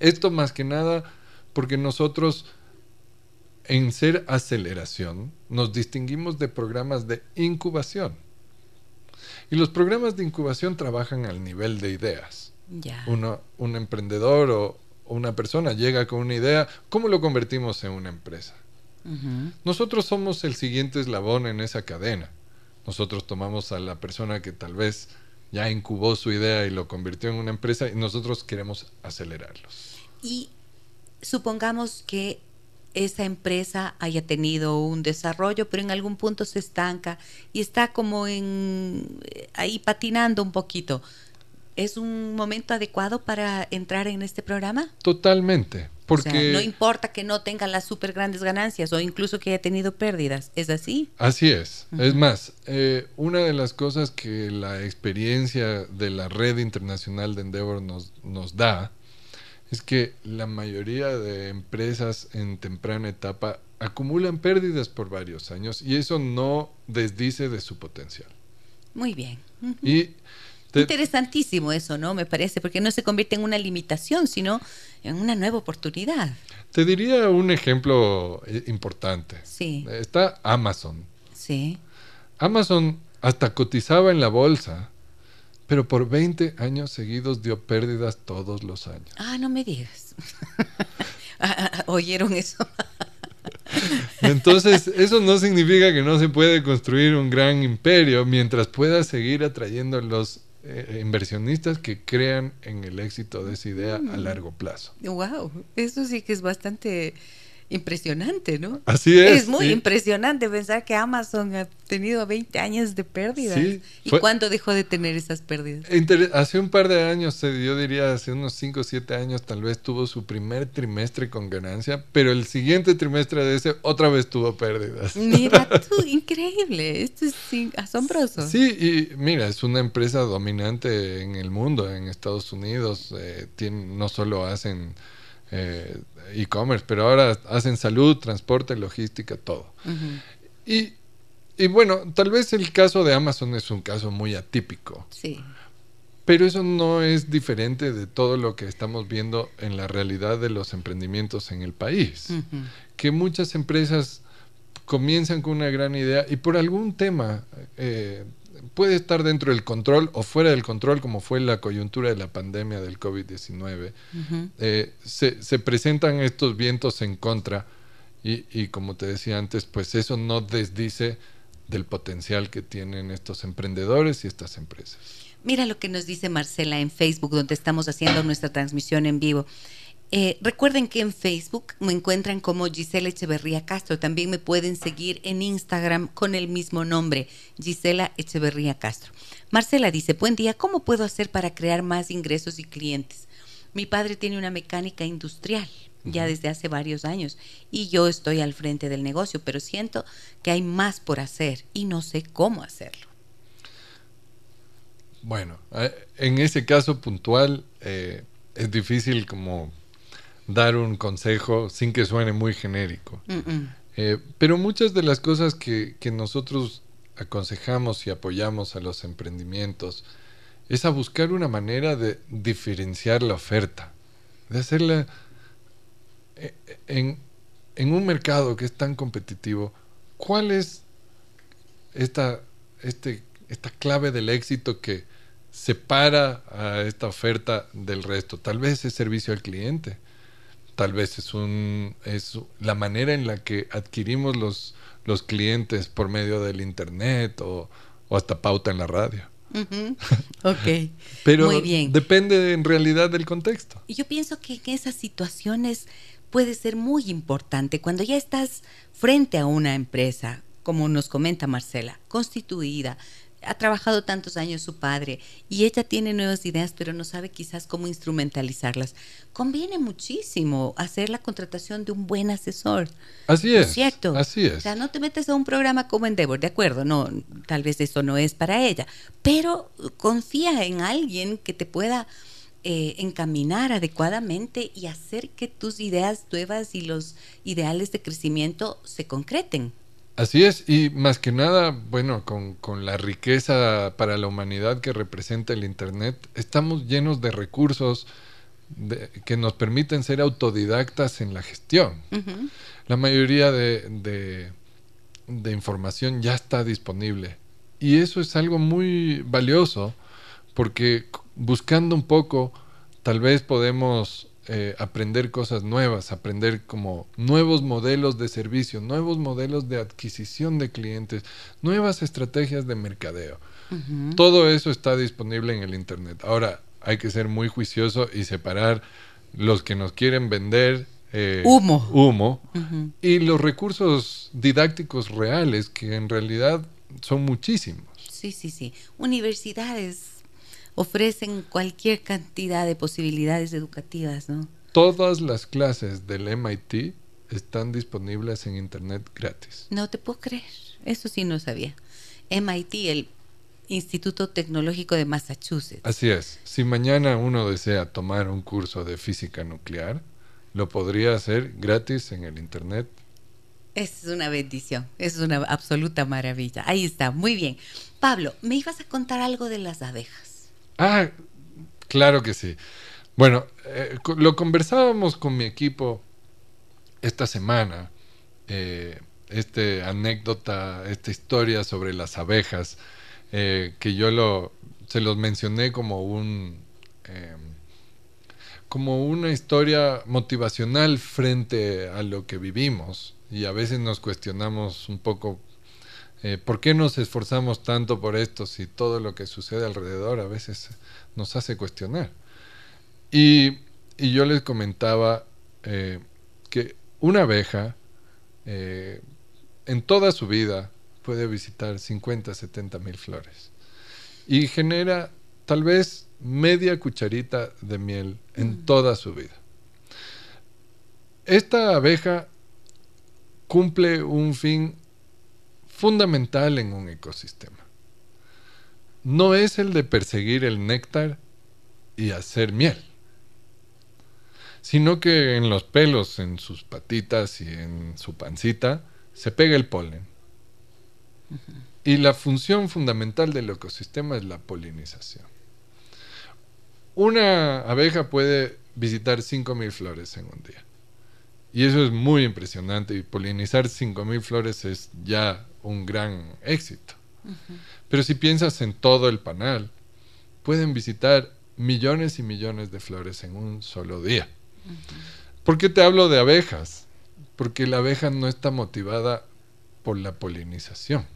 Esto más que nada porque nosotros en ser aceleración nos distinguimos de programas de incubación. Y los programas de incubación trabajan al nivel de ideas. Uno, un emprendedor o, una persona llega con una idea, ¿cómo lo convertimos en una empresa? Nosotros somos el siguiente eslabón en esa cadena. Nosotros tomamos a la persona que tal vez ya incubó su idea y lo convirtió en una empresa y nosotros queremos acelerarlos. Y supongamos que esa empresa haya tenido un desarrollo, pero en algún punto se estanca y está como en eh, ahí patinando un poquito. ¿Es un momento adecuado para entrar en este programa? Totalmente, Porque no importa que no tenga las súper grandes ganancias o incluso que haya tenido pérdidas, ¿es así? Así es. Es más, eh, una de las cosas que la experiencia de la red internacional de Endeavor nos, nos da es que la mayoría de empresas en temprana etapa acumulan pérdidas por varios años y eso no desdice de su potencial. Muy bien. Y Interesantísimo eso, ¿no? Me parece, porque no se convierte en una limitación, sino en una nueva oportunidad. Te diría un ejemplo eh, importante. Sí. Está Amazon. Sí. Amazon hasta cotizaba en la bolsa, pero por 20 años seguidos dio pérdidas todos los años. Ah, no me digas. [LAUGHS] Ah, ah, ah, ¿Oyeron eso? [LAUGHS] Entonces, eso no significa que no se puede construir un gran imperio mientras pueda seguir atrayendo los eh, inversionistas que crean en el éxito de esa idea a largo plazo. Wow, eso sí que es bastante impresionante, ¿no? Así es. Es muy sí. impresionante pensar que Amazon ha tenido 20 años de pérdidas. Sí, ¿Y fue- cuándo dejó de tener esas pérdidas? Inter- hace un par de años, yo diría hace unos 5 o 7 años, tal vez tuvo su primer trimestre con ganancia, pero el siguiente trimestre de ese otra vez tuvo pérdidas. Mira [LAUGHS] tú, increíble, esto es asombroso. Sí, y mira, es una empresa dominante en el mundo, en Estados Unidos. eh, tienen- no solo hacen eh, e-commerce, pero ahora hacen salud, transporte, logística, todo. Y, y bueno, tal vez el caso de Amazon es un caso muy atípico, Sí, pero eso no es diferente de todo lo que estamos viendo en la realidad de los emprendimientos en el país. Que muchas empresas comienzan con una gran idea y por algún tema eh, puede estar dentro del control o fuera del control, como fue la coyuntura de la pandemia del COVID-19. ujú. eh, se, se presentan estos vientos en contra y, y como te decía antes, pues eso no desdice del potencial que tienen estos emprendedores y estas empresas. Mira lo que nos dice Marcela en Facebook, donde estamos haciendo nuestra transmisión en vivo. Eh, recuerden que en Facebook me encuentran como Gisela Echeverría Castro. También me pueden seguir en Instagram con el mismo nombre, Gisela Echeverría Castro. Marcela dice, buen día, ¿cómo puedo hacer para crear más ingresos y clientes? Mi padre tiene una mecánica industrial ya desde hace varios años y yo estoy al frente del negocio, pero siento que hay más por hacer y no sé cómo hacerlo. Bueno, eh, en ese caso puntual eh, es difícil como dar un consejo sin que suene muy genérico. Mm, mm. Eh, pero muchas de las cosas que, que nosotros aconsejamos y apoyamos a los emprendimientos es a buscar una manera de diferenciar la oferta, de hacerla eh, en, en un mercado que es tan competitivo. ¿Cuál es esta, este, esta clave del éxito que separa a esta oferta del resto? Tal vez es servicio al cliente tal vez es un es la manera en la que adquirimos los los clientes por medio del internet o, o hasta pauta en la radio. Ujú. Ok. [LAUGHS] Pero Muy bien. depende en realidad del contexto. Y yo pienso que en esas situaciones puede ser muy importante cuando ya estás frente a una empresa, como nos comenta Marcela, constituida, ha trabajado tantos años su padre y ella tiene nuevas ideas, pero no sabe quizás cómo instrumentalizarlas. Conviene muchísimo hacer la contratación de un buen asesor. Así ¿no es. cierto? Así O es. sea, no te metes a un programa como Endeavor, de acuerdo, no, tal vez eso no es para ella, pero confía en alguien que te pueda eh, encaminar adecuadamente y hacer que tus ideas nuevas y los ideales de crecimiento se concreten. Así es, y más que nada, bueno, con, con la riqueza para la humanidad que representa el Internet, estamos llenos de recursos de- que nos permiten ser autodidactas en la gestión. La mayoría de, de- de información ya está disponible. Y eso es algo muy valioso porque buscando un poco tal vez podemos eh, aprender cosas nuevas, aprender como nuevos modelos de servicio, nuevos modelos de adquisición de clientes, nuevas estrategias de mercadeo. Todo eso está disponible en el Internet. Ahora, hay que ser muy juicioso y separar los que nos quieren vender eh, Humo. humo y los recursos didácticos reales, que en realidad son muchísimos. Sí, sí, sí. Universidades ofrecen cualquier cantidad de posibilidades educativas, ¿no? todas las clases del MIT están disponibles en Internet gratis. No te puedo creer. Eso sí no sabía. MIT, el Instituto Tecnológico de Massachusetts. Así es. Si mañana uno desea tomar un curso de física nuclear, lo podría hacer gratis en el Internet. Es una bendición, es una absoluta maravilla. Ahí está, muy bien. Pablo, ¿me ibas a contar algo de las abejas? Ah, claro que sí. Bueno, eh, lo conversábamos con mi equipo esta semana. Eh, este anécdota, esta historia sobre las abejas, eh, que yo lo, se los mencioné como un em, como una historia motivacional frente a lo que vivimos y a veces nos cuestionamos un poco eh, por qué nos esforzamos tanto por esto si todo lo que sucede alrededor a veces nos hace cuestionar y, y yo les comentaba eh, que una abeja en toda su vida puede visitar 50, 70 mil flores. Y genera tal vez media cucharita de miel en mm. toda su vida. Esta abeja cumple un fin fundamental en un ecosistema. No es el de perseguir el néctar y hacer miel, sino que en los pelos, en sus patitas y en su pancita, se pega el polen. Y la función fundamental del ecosistema es la polinización. Una abeja puede visitar 5.000 flores en un día. Y eso es muy impresionante. Y polinizar 5.000 flores es ya un gran éxito. Pero si piensas en todo el panal, pueden visitar millones y millones de flores en un solo día. ¿Por qué te hablo de abejas? porque la abeja no está motivada por la polinización.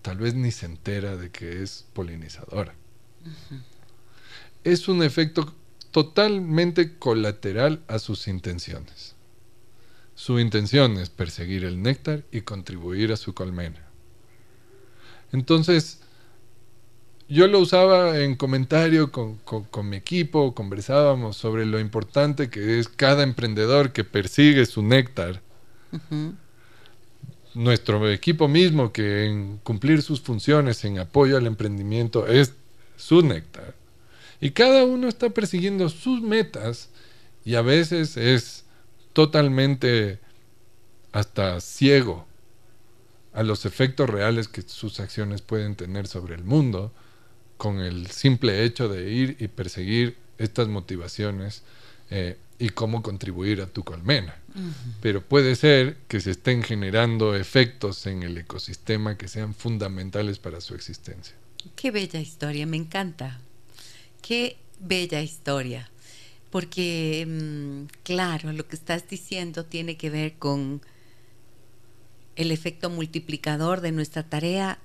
Tal vez ni se entera de que es polinizadora. Es un efecto totalmente colateral a sus intenciones. Su intención es perseguir el néctar y contribuir a su colmena. Entonces, yo lo usaba en comentario con, mi equipo, conversábamos sobre lo importante que es cada emprendedor que persigue su néctar. Nuestro equipo mismo que en cumplir sus funciones en apoyo al emprendimiento es su néctar. Y cada uno está persiguiendo sus metas y a veces es totalmente hasta ciego a los efectos reales que sus acciones pueden tener sobre el mundo con el simple hecho de ir y perseguir estas motivaciones eh, y cómo contribuir a tu colmena. Pero puede ser que se estén generando efectos en el ecosistema que sean fundamentales para su existencia. Qué bella historia, me encanta. Qué bella historia. Porque, mm, claro, lo que estás diciendo tiene que ver con el efecto multiplicador de nuestra tarea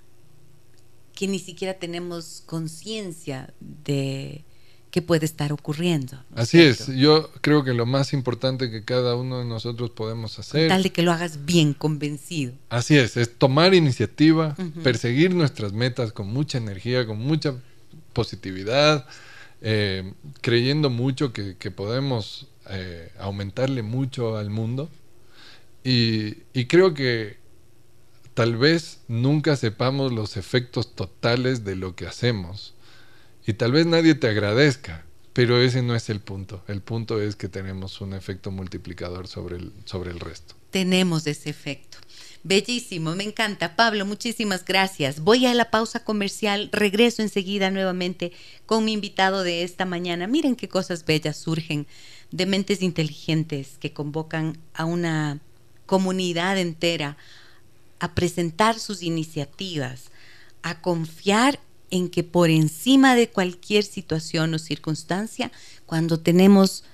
que ni siquiera tenemos conciencia de qué puede estar ocurriendo. Así es, yo creo que lo más importante que cada uno de nosotros podemos hacer... tal de que lo hagas bien convencido. Así es, es tomar iniciativa, perseguir nuestras metas con mucha energía, con mucha positividad, eh, creyendo mucho que, podemos eh, aumentarle mucho al mundo. Y, y creo que tal vez nunca sepamos los efectos totales de lo que hacemos. Y tal vez nadie te agradezca, pero ese no es el punto. El punto es que tenemos un efecto multiplicador sobre el, sobre el resto. Tenemos ese efecto. Bellísimo, me encanta. Pablo, muchísimas gracias. Voy a la pausa comercial, regreso enseguida nuevamente con mi invitado de esta mañana. Miren qué cosas bellas surgen de mentes inteligentes que convocan a una comunidad entera a presentar sus iniciativas, a confiar en que por encima de cualquier situación o circunstancia, cuando tenemos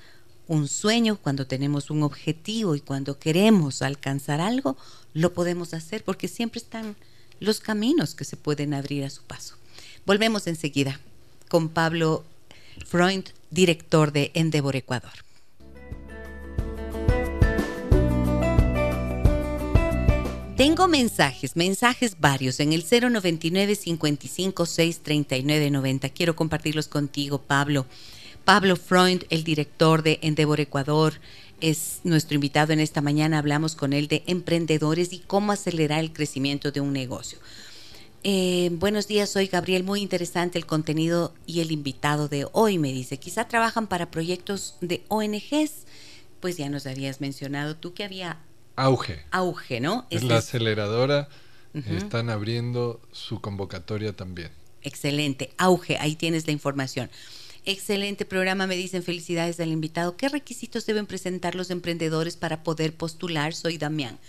un sueño, cuando tenemos un objetivo y cuando queremos alcanzar algo, lo podemos hacer porque siempre están los caminos que se pueden abrir a su paso. Volvemos enseguida con Pablo Freund, director de Endeavor Ecuador. Tengo mensajes, mensajes varios en el 099 55 6 39 90. Quiero compartirlos contigo, Pablo, Pablo Freund, el director de Endeavor Ecuador, es nuestro invitado en esta mañana. Hablamos con él de emprendedores y cómo acelerar el crecimiento de un negocio. Eh, buenos días, soy Gabriel. Muy interesante el contenido y el invitado de hoy, me dice. Quizá trabajan para proyectos de ONGs. Pues ya nos habías mencionado tú que había auge. Auge, ¿no? Es la aceleradora. Están abriendo su convocatoria también. Excelente. Auge, ahí tienes la información. Excelente programa, me dicen felicidades al invitado. ¿Qué requisitos deben presentar los emprendedores para poder postular? Soy Damián.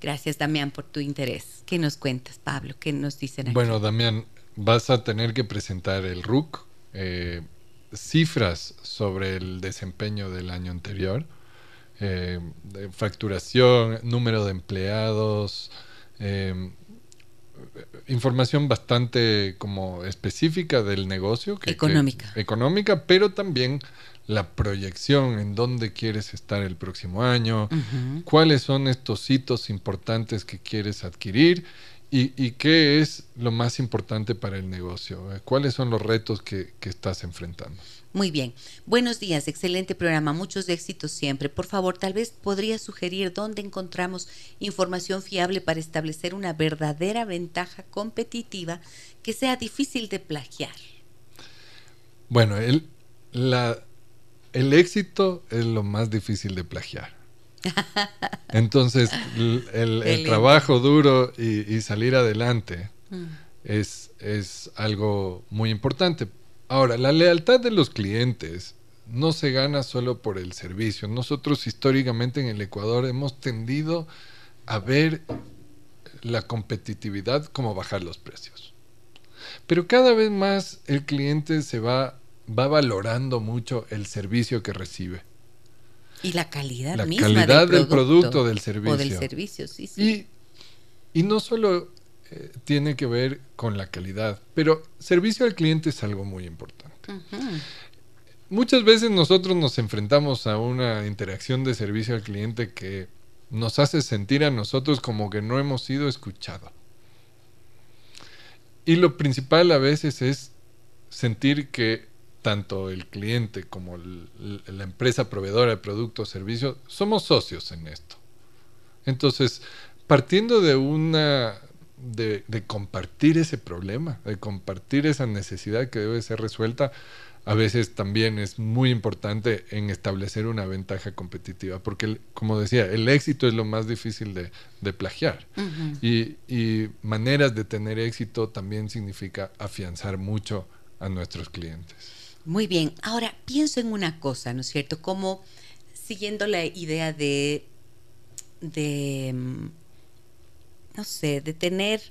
Gracias, Damián, por tu interés. ¿Qué nos cuentas, Pablo? ¿Qué nos dicen aquí? Bueno, Damián, vas a tener que presentar el RUC, eh, cifras sobre el desempeño del año anterior, eh, facturación, número de empleados, eh, información bastante como específica del negocio. económica. económica, pero también la proyección en dónde quieres estar el próximo año, cuáles son estos hitos importantes que quieres adquirir y, qué es lo más importante para el negocio, eh, cuáles son los retos que estás enfrentando. Muy bien. Buenos días, excelente programa, muchos éxitos siempre. Por favor, tal vez podría sugerir dónde encontramos información fiable para establecer una verdadera ventaja competitiva que sea difícil de plagiar. Bueno, el, la, el éxito es lo más difícil de plagiar. [LAUGHS] Entonces, el, trabajo duro y, salir adelante mm. es, es algo muy importante Ahora, la lealtad de los clientes no se gana solo por el servicio. Nosotros históricamente en el Ecuador hemos tendido a ver la competitividad como bajar los precios. Pero cada vez más el cliente se va, va valorando mucho el servicio que recibe. Y la calidad la calidad del producto, del servicio. O del servicio, sí, sí. Y, y no solo eh, tiene que ver con la calidad, pero servicio al cliente es algo muy importante. Muchas veces nosotros nos enfrentamos a una interacción de servicio al cliente que nos hace sentir a nosotros como que no hemos sido escuchados. Y lo principal a veces es sentir que tanto el cliente como la empresa proveedora de productos o servicios somos socios en esto. Entonces, partiendo de una de, compartir ese problema, de compartir esa necesidad que debe ser resuelta, a veces también es muy importante en establecer una ventaja competitiva, porque como decía, el éxito es lo más difícil de, plagiar. y, y, maneras de tener éxito también significa afianzar mucho a nuestros clientes. Muy bien, ahora pienso en una cosa, ¿no es cierto? Como siguiendo la idea de, de mm, no sé, de tener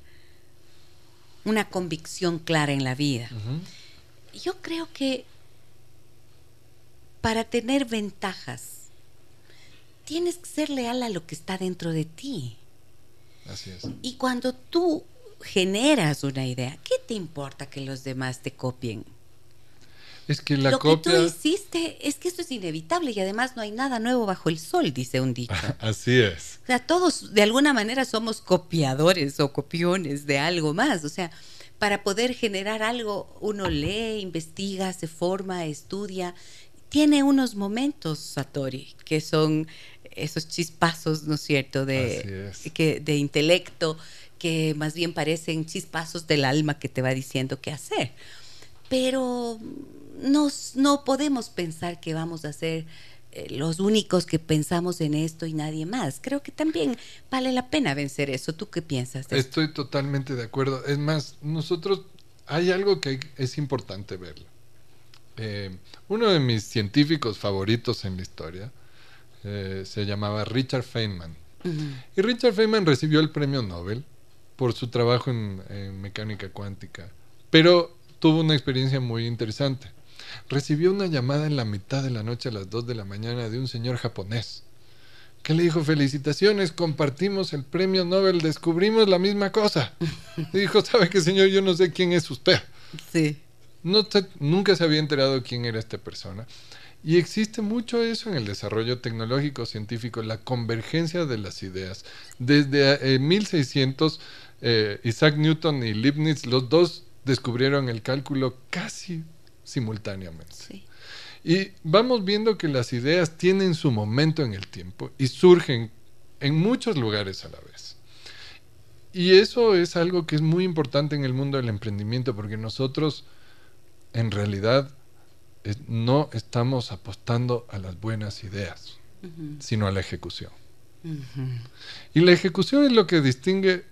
una convicción clara en la vida. Yo creo que para tener ventajas, tienes que ser leal a lo que está dentro de ti. Así es. Y cuando tú generas una idea, ¿qué te importa que los demás te copien? Es que la Lo copia... que tú hiciste es que esto es inevitable y además no hay nada nuevo bajo el sol, dice un dicho. [LAUGHS] Así es. O sea, todos de alguna manera somos copiadores o copiones de algo más. O sea, para poder generar algo, uno lee, investiga, se forma, estudia. Tiene unos momentos, Satori, que son esos chispazos, ¿no es cierto?, de, que, de intelecto, que más bien parecen chispazos del alma que te va diciendo qué hacer. Pero no podemos pensar que vamos a ser eh, los únicos que pensamos en esto y nadie más. Creo que también vale la pena vencer eso. ¿Tú qué piensas? Estoy totalmente de acuerdo. Es más, nosotros hay algo que es importante verlo. Eh, uno de mis científicos favoritos en la historia eh, se llamaba Richard Feynman. Y Richard Feynman recibió el premio Nobel por su trabajo en mecánica cuántica. Pero tuvo una experiencia muy interesante recibió una llamada en la mitad de la noche a las 2 de la mañana de un señor japonés que le dijo, felicitaciones, compartimos el premio Nobel, descubrimos la misma cosa. [LAUGHS] dijo, ¿sabe qué, señor? Yo no sé quién es usted. Sí. No nunca se había enterado quién era esta persona. Y existe mucho eso en el desarrollo tecnológico científico, la convergencia de las ideas. Desde 1600, eh, Isaac Newton y Leibniz, los dos descubrieron el cálculo casi simultáneamente. Y vamos viendo que las ideas tienen su momento en el tiempo y surgen en muchos lugares a la vez. Y eso es algo que es muy importante en el mundo del emprendimiento porque nosotros en realidad no estamos apostando a las buenas ideas, sino a la ejecución. Y la ejecución es lo que distingue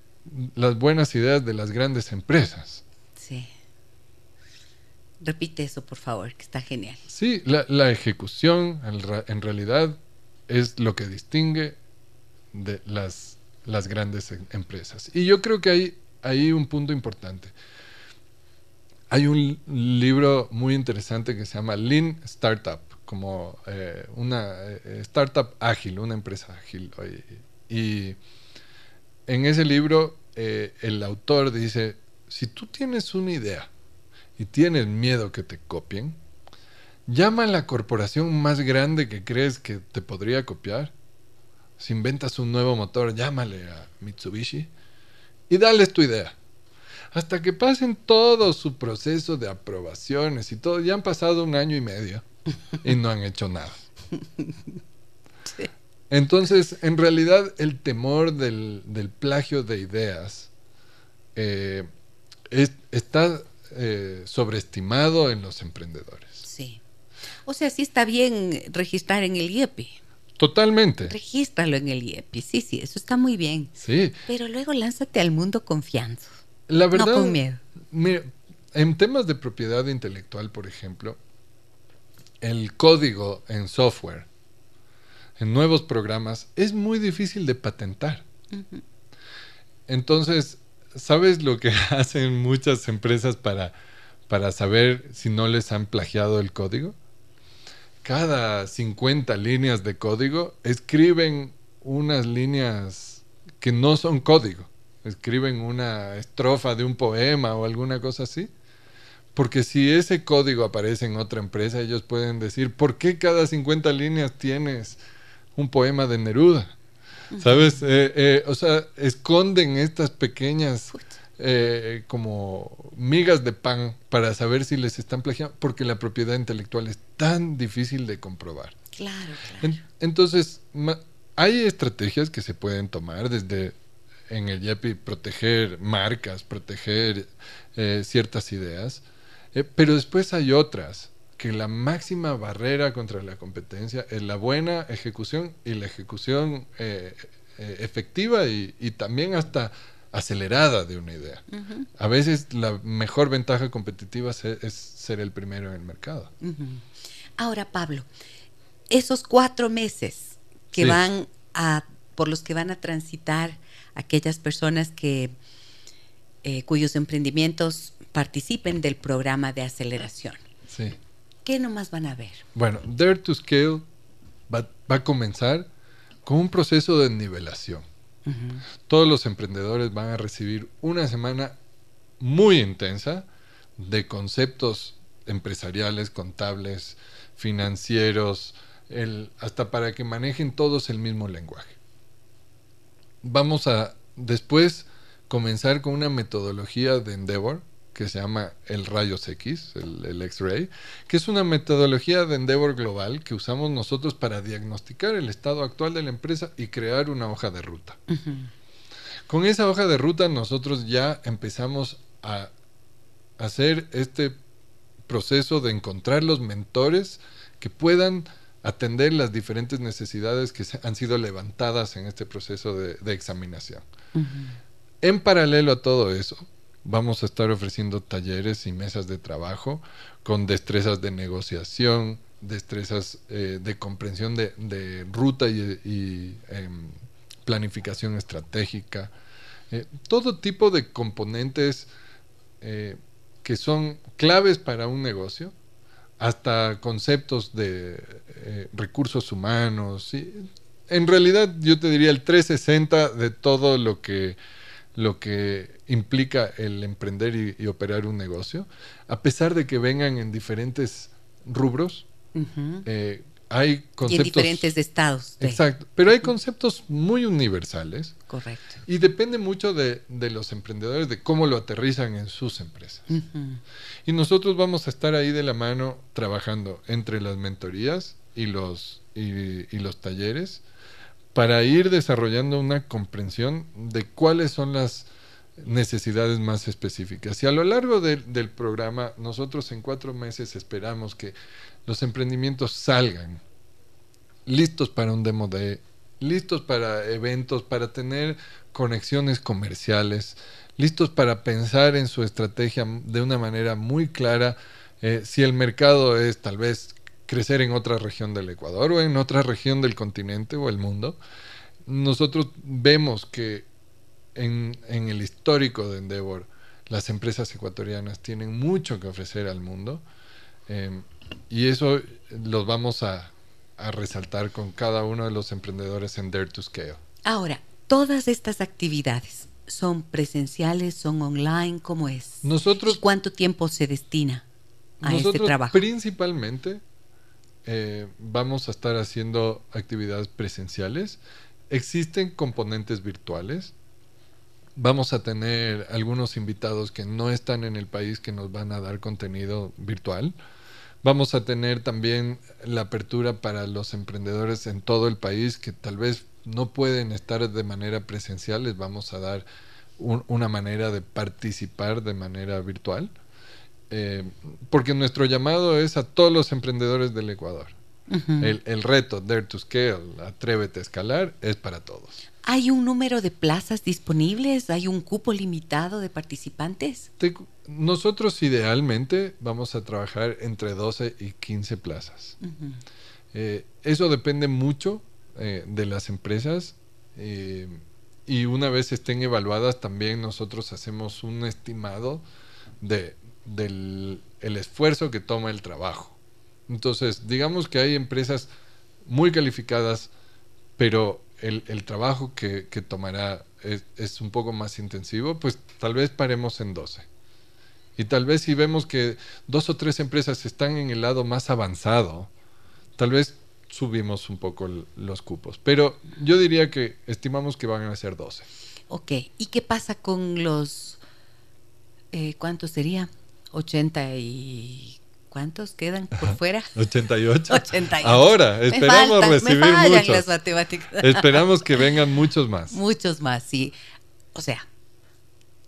las buenas ideas de las grandes empresas. Repite eso, por favor, que está genial. Sí, la, ejecución en, realidad es lo que distingue de las, grandes em, empresas. Y yo creo que hay, hay un punto importante. Hay un libro muy interesante que se llama Lean Startup, como eh, una eh, startup ágil, una empresa ágil. Y en ese libro eh, el autor dice, si tú tienes una idea y tienes miedo que te copien, llama a la corporación más grande que crees que te podría copiar. Si inventas un nuevo motor, llámale a Mitsubishi y dales tu idea hasta que pasen todo su proceso de aprobaciones y todo. Ya han pasado un año y medio y no han hecho nada. [LAUGHS] Entonces, en realidad, el temor del, plagio de ideas eh, está eh, sobreestimado en los emprendedores. Sí. O sea, sí está bien registrar en el IEPI. Totalmente. Regístralo en el IEPI. Sí, sí, eso está muy bien. Sí. Pero luego lánzate al mundo confiando. La verdad, no con miedo. Mira, en temas de propiedad intelectual, por ejemplo, el código en software, en nuevos programas, es muy difícil de patentar. Entonces, ¿sabes lo que [LAUGHS] hacen muchas empresas para, para saber si no les han plagiado el código? Cada 50 líneas de código escriben unas líneas que no son código escriben una estrofa de un poema o alguna cosa así. Porque si ese código aparece en otra empresa, ellos pueden decir, ¿por qué cada 50 líneas tienes un poema de Neruda? ¿Sabes? Eh, eh, o sea, esconden estas pequeñas eh, como migas de pan para saber si les están plagiando, porque la propiedad intelectual es tan difícil de comprobar. Claro, claro. entonces, hay estrategias que se pueden tomar desde en el YEPI proteger marcas, proteger ciertas ideas, pero después hay otras, que la máxima barrera contra la competencia es la buena ejecución y la ejecución eh, efectiva y, también hasta acelerada de una idea. A veces la mejor ventaja competitiva es ser el primero en el mercado. Ahora, Pablo, esos cuatro meses que van a, por los que van a transitar aquellas personas que eh, cuyos emprendimientos participen del programa de aceleración. Sí. ¿Qué nomás van a ver? Bueno, Dare to Scale va, a comenzar con un proceso de nivelación. Todos los emprendedores van a recibir una semana muy intensa de conceptos empresariales, contables, financieros, el, hasta para que manejen todos el mismo lenguaje vamos a después comenzar con una metodología de Endeavor que se llama el rayos X, el, X-ray, que es una metodología de Endeavor global que usamos nosotros para diagnosticar el estado actual de la empresa y crear una hoja de ruta. Con esa hoja de ruta nosotros ya empezamos a hacer este proceso de encontrar los mentores que puedan atender las diferentes necesidades que han sido levantadas en este proceso de, examinación. En paralelo a todo eso, vamos a estar ofreciendo talleres y mesas de trabajo con destrezas de negociación, destrezas eh, de comprensión de, ruta y, em, planificación estratégica, eh, todo tipo de componentes eh, que son claves para un negocio hasta conceptos de recursos humanos. En realidad yo te diría el 360 de todo lo que, lo que implica el emprender y, operar un negocio, a pesar de que vengan en diferentes rubros, eh, hay conceptos... Y en diferentes estados. Exacto, pero hay conceptos muy universales. Correcto. Y depende mucho de, los emprendedores, de cómo lo aterrizan en sus empresas. Y nosotros vamos a estar ahí de la mano trabajando entre las mentorías y los, y, los talleres para ir desarrollando una comprensión de cuáles son las necesidades más específicas. Y a lo largo del programa, nosotros en cuatro meses esperamos que los emprendimientos salgan listos para un demo de listos para eventos, para tener conexiones comerciales, listos para pensar en su estrategia de una manera muy clara. Eh, si el mercado es tal vez crecer en otra región del Ecuador o en otra región del continente o el mundo, nosotros vemos que en, el histórico de Endeavor las empresas ecuatorianas tienen mucho que ofrecer al mundo. Eh, y eso los vamos a, resaltar con cada uno de los emprendedores en Dare to Scale. Ahora, todas estas actividades son presenciales, son online, ¿cómo es? Nosotros, ¿Y cuánto tiempo se destina a este trabajo? Principalmente eh, vamos a estar haciendo actividades presenciales. Existen componentes virtuales. Vamos a tener algunos invitados que no están en el país que nos van a dar contenido virtual. Vamos a tener también la apertura para los emprendedores en todo el país que tal vez no pueden estar de manera presencial, les vamos a dar una manera de participar de manera virtual. Eh, porque nuestro llamado es a todos los emprendedores del Ecuador. el, el, reto Dare to Scale, atrévete a escalar, es para todos. ¿Hay un número de plazas disponibles? ¿Hay un cupo limitado de participantes? nosotros idealmente vamos a trabajar entre 12 y 15 plazas. Eh, eso depende mucho eh, de las empresas eh, y una vez estén evaluadas también nosotros hacemos un estimado de, del el esfuerzo que toma el trabajo. Entonces, digamos que hay empresas muy calificadas, pero el, trabajo que, tomará es, un poco más intensivo, pues tal vez paremos en 12. Y tal vez si vemos que dos o tres empresas están en el lado más avanzado, tal vez subimos un poco los cupos. Pero yo diría que estimamos que van a ser 12. Ok, ¿y qué pasa con los... Eh, ¿Cuántos sería? 80 y ¿Cuántos quedan por fuera? [LAUGHS] 88. 88. Ahora, esperamos recibir muchos. Esperamos que [LAUGHS] vengan muchos más. Muchos más, sí. O sea,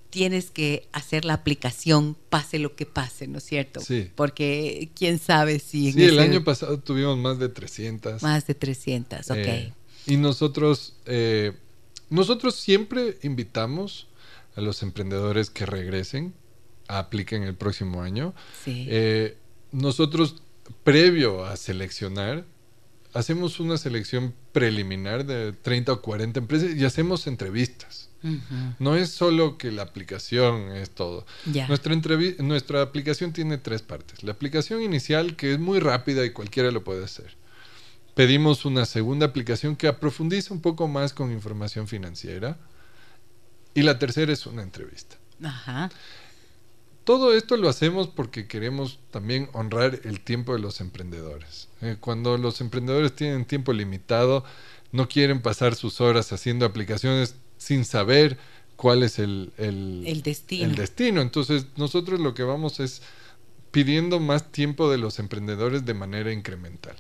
tienes que hacer la aplicación pase lo que pase, ¿no es cierto? Sí. Porque quién sabe si... sí, el año pasado tuvimos más de 300. Más de 300, ok. Eh, y nosotros, eh, nosotros siempre invitamos a los emprendedores que regresen, apliquen el próximo año. Sí. Eh, nosotros, previo a seleccionar, hacemos una selección preliminar de 30 o 40 empresas y hacemos entrevistas. No es solo que la aplicación es todo. Nuestra, nuestra aplicación tiene tres partes. La aplicación inicial, que es muy rápida y cualquiera lo puede hacer. Pedimos una segunda aplicación que aprofundiza un poco más con información financiera. Y la tercera es una entrevista. Ajá. Todo esto lo hacemos porque queremos también honrar el tiempo de los emprendedores. Eh, cuando los emprendedores tienen tiempo limitado, no quieren pasar sus horas haciendo aplicaciones sin saber cuál es el, el, destino. el destino. Entonces nosotros lo que vamos es pidiendo más tiempo de los emprendedores de manera incremental.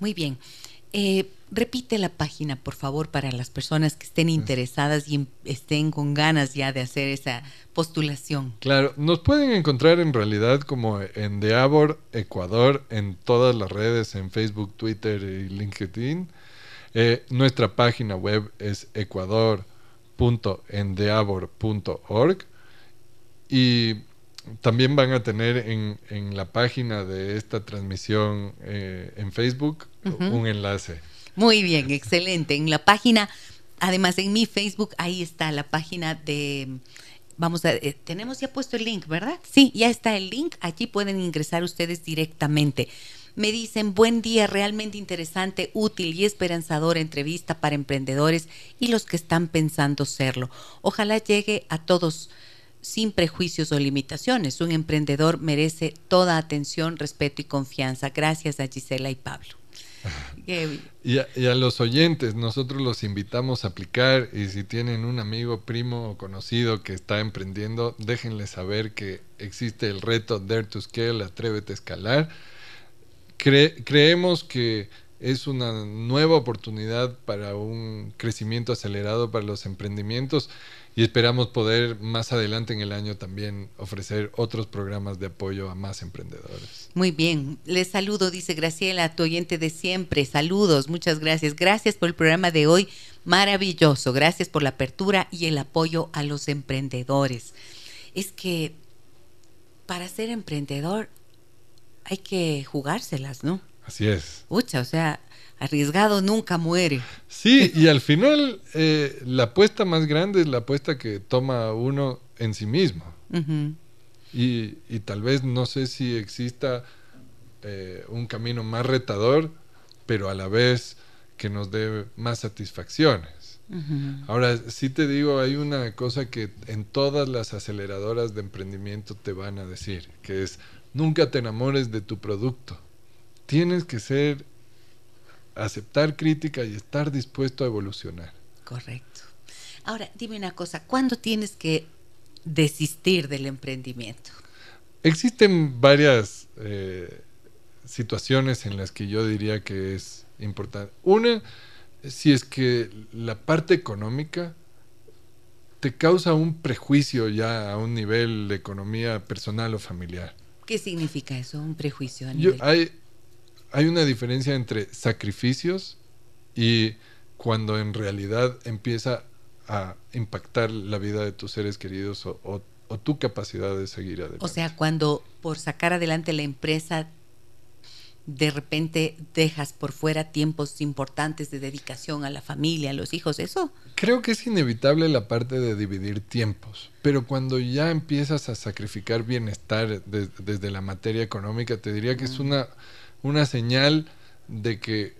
Muy bien. Eh, repite la página, por favor, para las personas que estén interesadas y estén con ganas ya de hacer esa postulación. Claro, nos pueden encontrar en realidad como en Deavor Ecuador en todas las redes, en Facebook, Twitter y LinkedIn. Eh, nuestra página web es ecuador.endeavor.org y también van a tener en, en, la página de esta transmisión eh, en Facebook un enlace. Muy bien, excelente. En la página, además en mi Facebook, ahí está la página de... Vamos a, eh, tenemos ya puesto el link, ¿verdad? Sí, ya está el link. Allí pueden ingresar ustedes directamente. Me dicen, buen día, realmente interesante, útil y esperanzadora entrevista para emprendedores y los que están pensando serlo. Ojalá llegue a todos sin prejuicios o limitaciones. Un emprendedor merece toda atención, respeto y confianza. Gracias a Gisela y Pablo. [LAUGHS] Y a, los oyentes, nosotros los invitamos a aplicar y si tienen un amigo, primo o conocido que está emprendiendo, déjenle saber que existe el reto Dare to Scale, atrévete a escalar. Cre creemos que es una nueva oportunidad para un crecimiento acelerado para los emprendimientos y esperamos poder más adelante en el año también ofrecer otros programas de apoyo a más emprendedores. Muy bien, les saludo, dice Graciela, tu oyente de siempre. Saludos, muchas gracias. Gracias por el programa de hoy, maravilloso. Gracias por la apertura y el apoyo a los emprendedores. Es que para ser emprendedor hay que jugárselas, ¿no? Así es. Ucha, o sea, arriesgado nunca muere. Sí, y al final eh, la apuesta más grande es la apuesta que toma uno en sí mismo. Uh -huh. y, y, tal vez no sé si exista eh, un camino más retador, pero a la vez que nos dé más satisfacciones. Uh -huh. Ahora, sí te digo, hay una cosa que en todas las aceleradoras de emprendimiento te van a decir, que es, nunca te enamores de tu producto. Tienes que ser aceptar crítica y estar dispuesto a evolucionar. Correcto. Ahora, dime una cosa, ¿cuándo tienes que desistir del emprendimiento? Existen varias eh, situaciones en las que yo diría que es importante. Una, si es que la parte económica te causa un prejuicio ya a un nivel de economía personal o familiar. ¿Qué significa eso, un prejuicio? A nivel? Yo, hay, hay una diferencia entre sacrificios y cuando en realidad empieza a impactar la vida de tus seres queridos o, o, o, tu capacidad de seguir adelante. O sea, cuando por sacar adelante la empresa de repente dejas por fuera tiempos importantes de dedicación a la familia, a los hijos, ¿eso? Creo que es inevitable la parte de dividir tiempos, pero cuando ya empiezas a sacrificar bienestar de, desde la materia económica, te diría que mm. es una una señal de que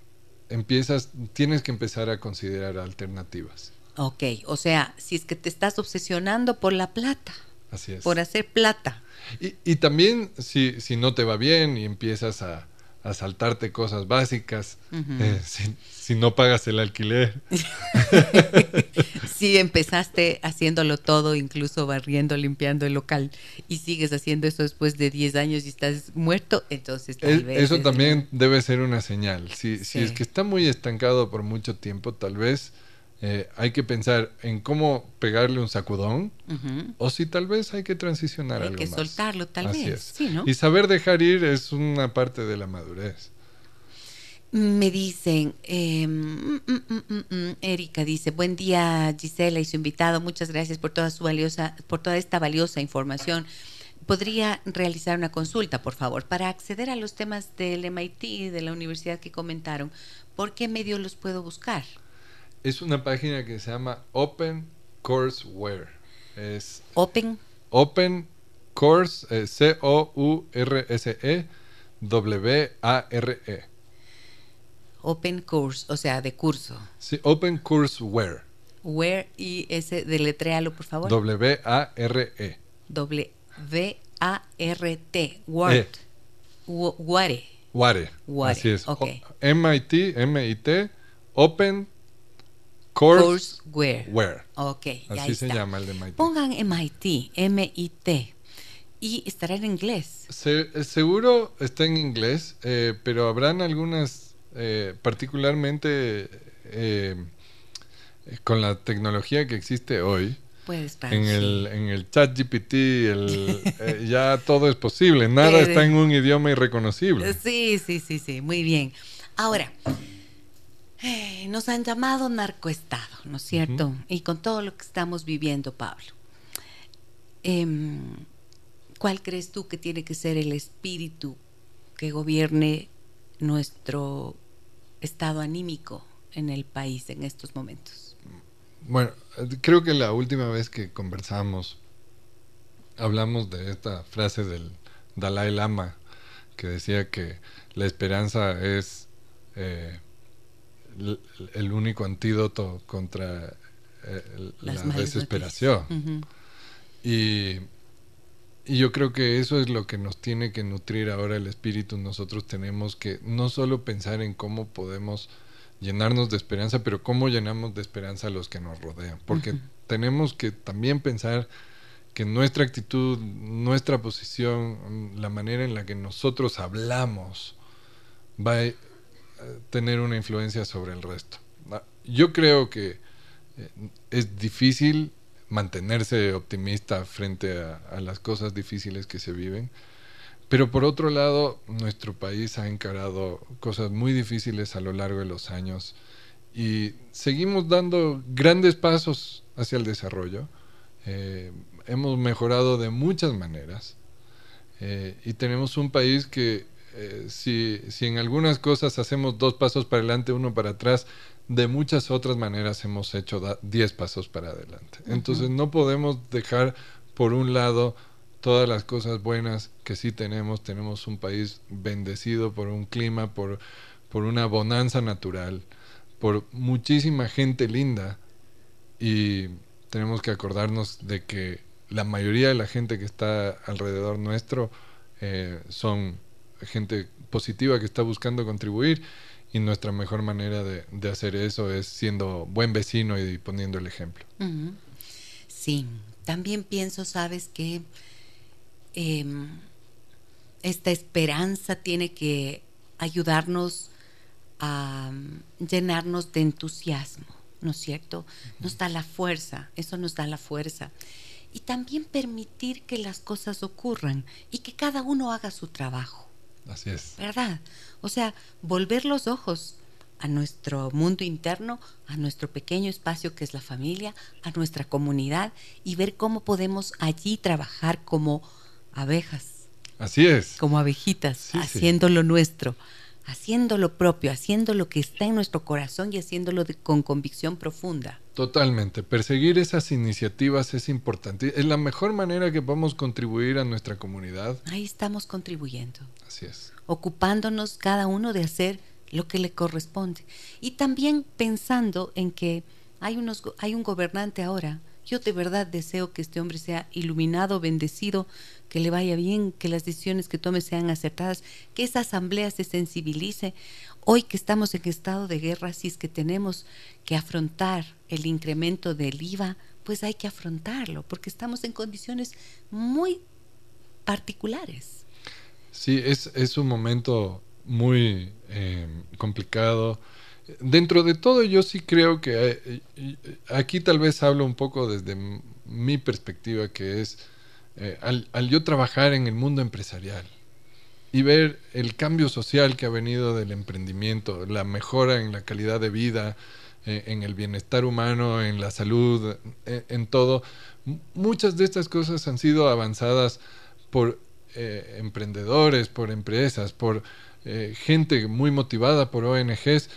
empiezas, tienes que empezar a considerar alternativas. Ok, o sea, si es que te estás obsesionando por la plata. Así es. Por hacer plata. Y, y también si, si no te va bien y empiezas a, a saltarte cosas básicas, uh -huh. eh, si, si, no pagas el alquiler. [LAUGHS] si empezaste haciéndolo todo, incluso barriendo, limpiando el local, y sigues haciendo eso después de 10 años y estás muerto, entonces tal es, vez... Eso es también el... debe ser una señal. Si, sí. si es que está muy estancado por mucho tiempo, tal vez... Eh, hay que pensar en cómo pegarle un sacudón uh -huh. o si tal vez hay que transicionar hay algo que más. soltarlo tal Así vez es. sí, ¿no? y saber dejar ir es una parte de la madurez me dicen eh, mm, mm, mm, Erika dice buen día Gisela y su invitado muchas gracias por toda su valiosa por toda esta valiosa información podría realizar una consulta por favor para acceder a los temas del MIT de la universidad que comentaron por qué medio los puedo buscar es una página que se llama Open Courseware. Es Open. Open Course, eh, C-O-U-R-S-E, W-A-R-E. Open Course, o sea, de curso. Sí, Open Courseware. Where y ese, deletréalo, por favor. W-A-R-E. W-A-R-T. Word. E. Ware. Ware. Ware. Así es. Okay. M-I-T, M-I-T, Open Courseware. Where. Ok, Así se está. llama el de MIT. Pongan MIT, M-I-T. Y estará en inglés. Se, seguro está en inglés, eh, pero habrán algunas, eh, particularmente eh, con la tecnología que existe hoy. Estar. En el, en el chat GPT, el, [LAUGHS] ya todo es posible. Nada está en un idioma irreconocible. Sí, sí, sí, sí. Muy bien. Ahora, eh, nos han llamado narcoestado, ¿no es cierto? Uh -huh. Y con todo lo que estamos viviendo, Pablo. Eh, ¿Cuál crees tú que tiene que ser el espíritu que gobierne nuestro estado anímico en el país en estos momentos? Bueno, creo que la última vez que conversamos hablamos de esta frase del Dalai Lama que decía que la esperanza es eh, el único antídoto contra eh, la desesperación. Uh -huh. Y, y yo creo que eso es lo que nos tiene que nutrir ahora el espíritu. Nosotros tenemos que no solo pensar en cómo podemos llenarnos de esperanza, pero cómo llenamos de esperanza a los que nos rodean. Porque tenemos que también pensar que nuestra actitud, nuestra posición, la manera en la que nosotros hablamos, va a tener una influencia sobre el resto. Ah, yo creo que eh, es difícil mantenerse optimista frente a, las cosas difíciles que se viven, pero por otro lado, nuestro país ha encarado cosas muy difíciles a lo largo de los años y seguimos dando grandes pasos hacia el desarrollo. Eh, hemos mejorado de muchas maneras eh, y tenemos un país que eh, si, si, en algunas cosas hacemos dos pasos para adelante, uno para atrás, de muchas otras maneras hemos hecho diez pasos para adelante. Entonces no podemos dejar por un lado todas las cosas buenas que sí tenemos. Tenemos un país bendecido por un clima, por, por una bonanza natural, por muchísima gente linda y tenemos que acordarnos de que la mayoría de la gente que está alrededor nuestro eh, son gente positiva que está buscando contribuir y nuestra mejor manera de, hacer eso es siendo buen vecino y poniendo el ejemplo. Sí, también pienso, sabes, que em, esta esperanza tiene que ayudarnos a llenarnos de entusiasmo, ¿no es cierto? Nos da la fuerza, eso nos da la fuerza y también permitir que las cosas ocurran y que cada uno haga su trabajo. Así es. ¿Verdad? O sea, volver los ojos a nuestro mundo interno, a nuestro pequeño espacio que es la familia, a nuestra comunidad y ver cómo podemos allí trabajar como abejas. Así es. Como abejitas, haciendo lo nuestro haciendo lo propio, haciendo lo que está en nuestro corazón y haciéndolo con convicción profunda. Totalmente. Perseguir esas iniciativas es importante. Es la mejor manera que podemos contribuir a nuestra comunidad. Ahí estamos contribuyendo. Así es. Ocupándonos cada uno de hacer lo que le corresponde. Y también pensando en que hay, unos, hay un gobernante ahora. Yo de verdad deseo que este hombre sea iluminado, bendecido, que le vaya bien, que las decisiones que tome sean acertadas, que esa asamblea se sensibilice. Hoy que estamos en estado de guerra, si es que tenemos que afrontar el incremento del IVA, pues hay que afrontarlo, porque estamos en condiciones muy particulares. Sí, es, es un momento muy eh, complicado. Dentro de todo, yo sí creo que eh, aquí tal vez hablo un poco desde mi perspectiva, que es eh, al, yo trabajar en el mundo empresarial y ver el cambio social que ha venido del emprendimiento, la mejora en la calidad de vida, eh, en el bienestar humano, en la salud, eh, en todo, muchas de estas cosas han sido avanzadas por emprendedores, por empresas, por gente muy motivada por ONGs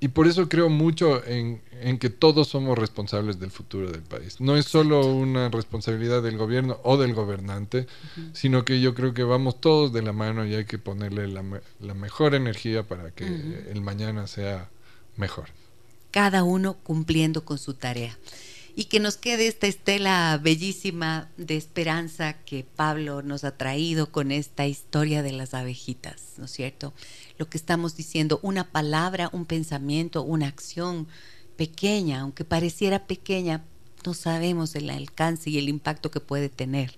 y por eso creo mucho en, que todos somos responsables del futuro del país. No es solo una responsabilidad del gobierno o del gobernante, sino que yo creo que vamos todos de la mano y hay que ponerle la, mejor energía para que el mañana sea mejor. Cada uno cumpliendo con su tarea y que nos quede esta estela bellísima de esperanza que Pablo nos ha traído con esta historia de las abejitas, ¿no es cierto? Lo que estamos diciendo, una palabra, un pensamiento, una acción pequeña, aunque pareciera pequeña, no sabemos el alcance y el impacto que puede tener.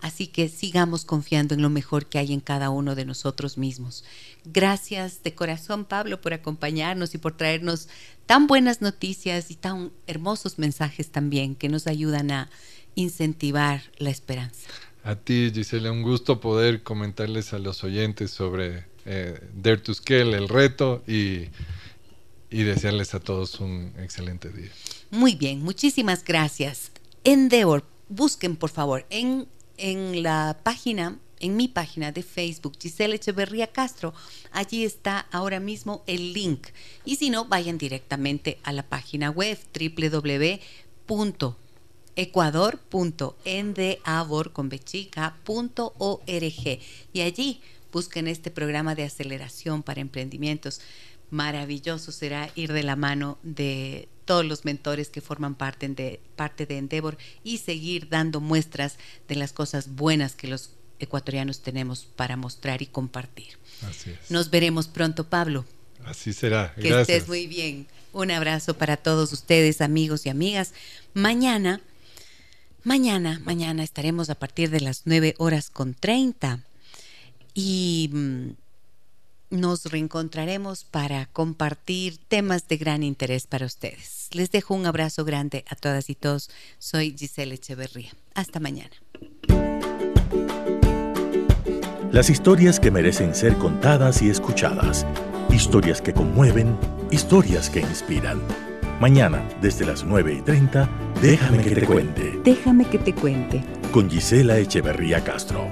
Así que sigamos confiando en lo mejor que hay en cada uno de nosotros mismos. Gracias de corazón, Pablo, por acompañarnos y por traernos tan buenas noticias y tan hermosos mensajes también que nos ayudan a incentivar la esperanza. A ti, Gisela, un gusto poder comentarles a los oyentes sobre eh, Dare to Scale, el reto, y, y desearles a todos un excelente día. Muy bien, muchísimas gracias. Endeavor, busquen por favor en en la página, en mi página de Facebook, Giselle Echeverría Castro. Allí está ahora mismo el link. Y si no, vayan directamente a la página web www.ecuador.endeavor.org y allí busquen este programa de aceleración para emprendimientos. Maravilloso será ir de la mano de todos los mentores que forman parte de, parte de Endeavor y seguir dando muestras de las cosas buenas que los ecuatorianos tenemos para mostrar y compartir. Así es. Nos veremos pronto, Pablo. Así será. Que estés muy bien. Un abrazo para todos ustedes, amigos y amigas. Mañana, mañana, mañana estaremos a partir de las 9 horas con 30 y mm, nos reencontraremos para compartir temas de gran interés para ustedes. Les dejo un abrazo grande a todas y todos. Soy Giselle Echeverría. Hasta mañana. Las historias que merecen ser contadas y escuchadas. Historias que conmueven, historias que inspiran. Mañana, desde las 9 y 30, déjame, que, te cuente. Déjame que te cuente. Con Gisela Echeverría Castro.